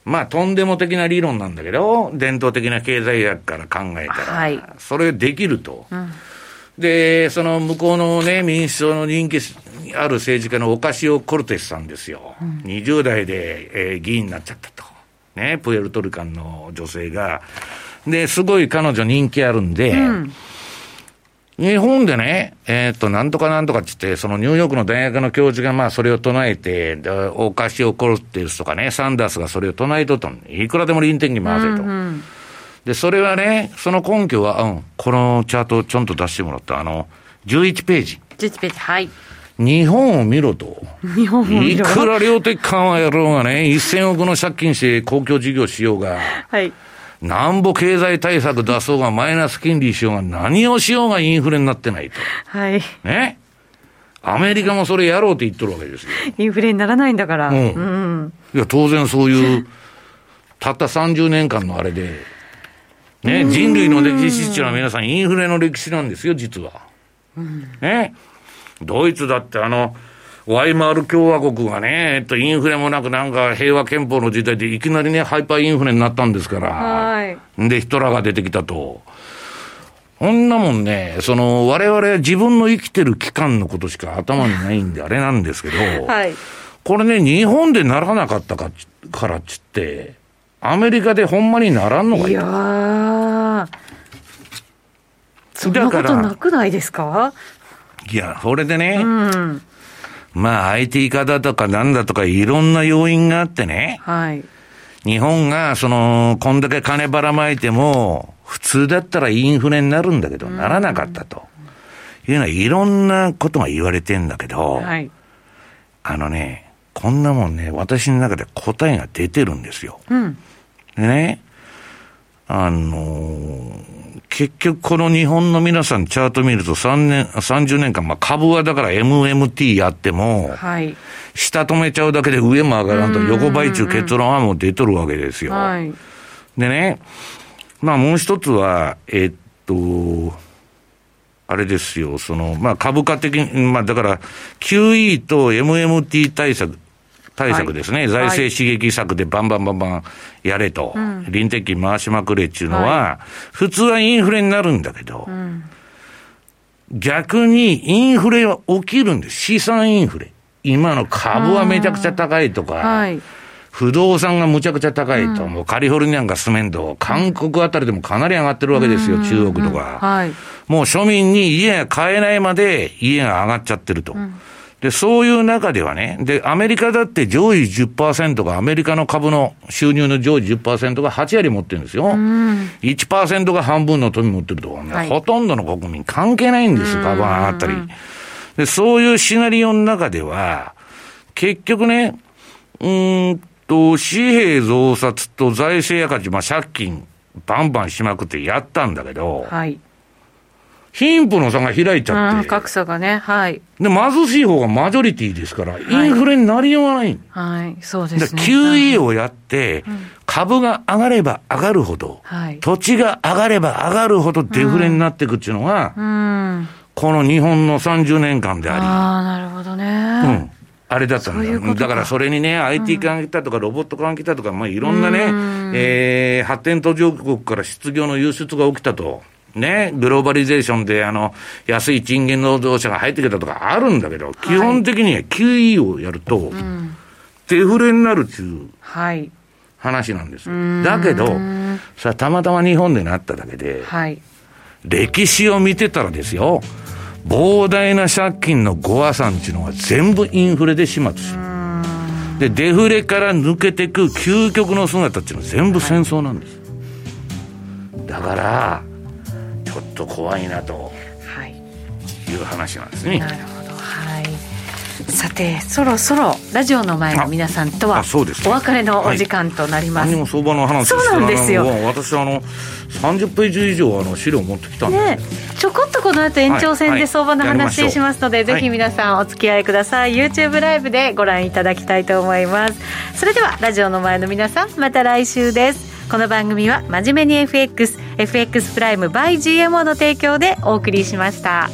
まあ、とんでも的な理論なんだけど、伝統的な経済学から考えたら、はい、それできると。うん、で、その向こうのね、民主党の人気ある政治家のオカシオ・コルテスさんですよ。うん、20代で、えー、議員になっちゃったと。ね、プエルトリカンの女性が。で、すごい彼女人気あるんで、うん日本でね、えっ、ー、と、なんとかなんとかって言って、そのニューヨークの大学の教授がまあそれを唱えて、お菓子をコルテスとかね、サンダースがそれを唱えとったの。いくらでも臨転機回せと。うんうん、で、それはね、その根拠は、うん、このチャートをちょんと出してもらった、あの、11ページ。11ページ、はい。日本を見ろと。日本を見ろいくら量的緩和やろうがね、1000億の借金して公共事業しようが、はい。なんぼ経済対策出そうが、マイナス金利しようが、何をしようがインフレになってないと。はい。ねアメリカもそれやろうって言ってるわけですよ。インフレにならないんだから。うん。うん、いや、当然そういう、たった30年間のあれで、ね、人類の歴史っていうのは皆さんインフレの歴史なんですよ、実は。ね。ドイツだってあの、ワイマール共和国がね、えっと、インフレもなくなんか平和憲法の時代でいきなりね、ハイパーインフレになったんですから。はい。で、ヒトラーが出てきたと。こんなもんね、その、我々自分の生きてる期間のことしか頭にないんであれなんですけど、はい。これね、日本でならなかったかからっつって、アメリカでほんまにならんのかいやー、そんなことなくないですか？いや、それでね、うん、まあ IT 化だとかなんだとかいろんな要因があってね。はい。日本が、その、こんだけ金ばらまいても、普通だったらインフレになるんだけど、ならなかったと。いうのは、いろんなことが言われてんだけど、はい、あのね、こんなもんね、私の中で答えが出てるんですよ。うん、でね、あのー、結局この日本の皆さんチャート見ると3年、30年間、まあ株はだから MMT やっても、はい。下止めちゃうだけで上も上がらんと横ばい中結論はもう出とるわけですよ。はい。でね、まあもう一つは、えっと、あれですよ、その、まあ株価的に、まあだから QE と MMT 対策、対策ですね、はい、財政刺激策でバンバンバンバンやれと、はい、臨的回しまくれっていうのは、はい、普通はインフレになるんだけど、うん、逆にインフレは起きるんです。資産インフレ。今の株はめちゃくちゃ高いとか、不動産がむちゃくちゃ高いと、うん、もうカリフォルニアンガスメント、韓国あたりでもかなり上がってるわけですよ、中国とか、もう庶民に家が買えないまで家が上がっちゃってると。うんで、そういう中ではね、で、アメリカだって上位10%が、アメリカの株の収入の上位10%が8割持ってるんですよ。うん、1%が半分の富持ってるとかね、はい、ほとんどの国民関係ないんです、株が上がったり。で、そういうシナリオの中では、結局ね、うんと、紙幣増刷と財政赤字、まあ借金、バンバンしまくってやったんだけど、はい貧富の差が開いちゃって。格差がね、はい。で、貧しい方がマジョリティですから、インフレになりようがない。はい、そうですね。QE をやって、株が上がれば上がるほど、はい、土地が上がれば上がるほどデフレになっていくっていうのが、うん、この日本の30年間であり。ああ、なるほどね。うん。あれだったんだだからそれにね、IT 化が来たとか、ロボット化が来たとか、まあいろんなね、うん、えー、発展途上国から失業の輸出が起きたと。ね、グローバリゼーションで、あの、安い賃金労働者が入ってきたとかあるんだけど、基本的には QE をやると、デフレになるっていう話なんですよ。だけど、さたまたま日本でなっただけで、はい、歴史を見てたらですよ、膨大な借金の誤破産っていうのは全部インフレで始末する。で、デフレから抜けていく究極の姿っていうのは全部戦争なんです。だから、ちょっと怖いなとい。う話なんですね。なるほど。はい。さてそろそろラジオの前の皆さんとはお別れのお時間となります、はい、何も相場の話そうなんですよ。私あの30ページ以上あの資料持ってきたんで、ね、ちょこっとこの後延長戦で相場の話しますので、はいはい、ぜひ皆さんお付き合いください、YouTube ライブでご覧いただきたいと思います。それではラジオの前の皆さんまた来週ですこの番組は真面目に FXFX プライム by GMO の提供でお送りしました。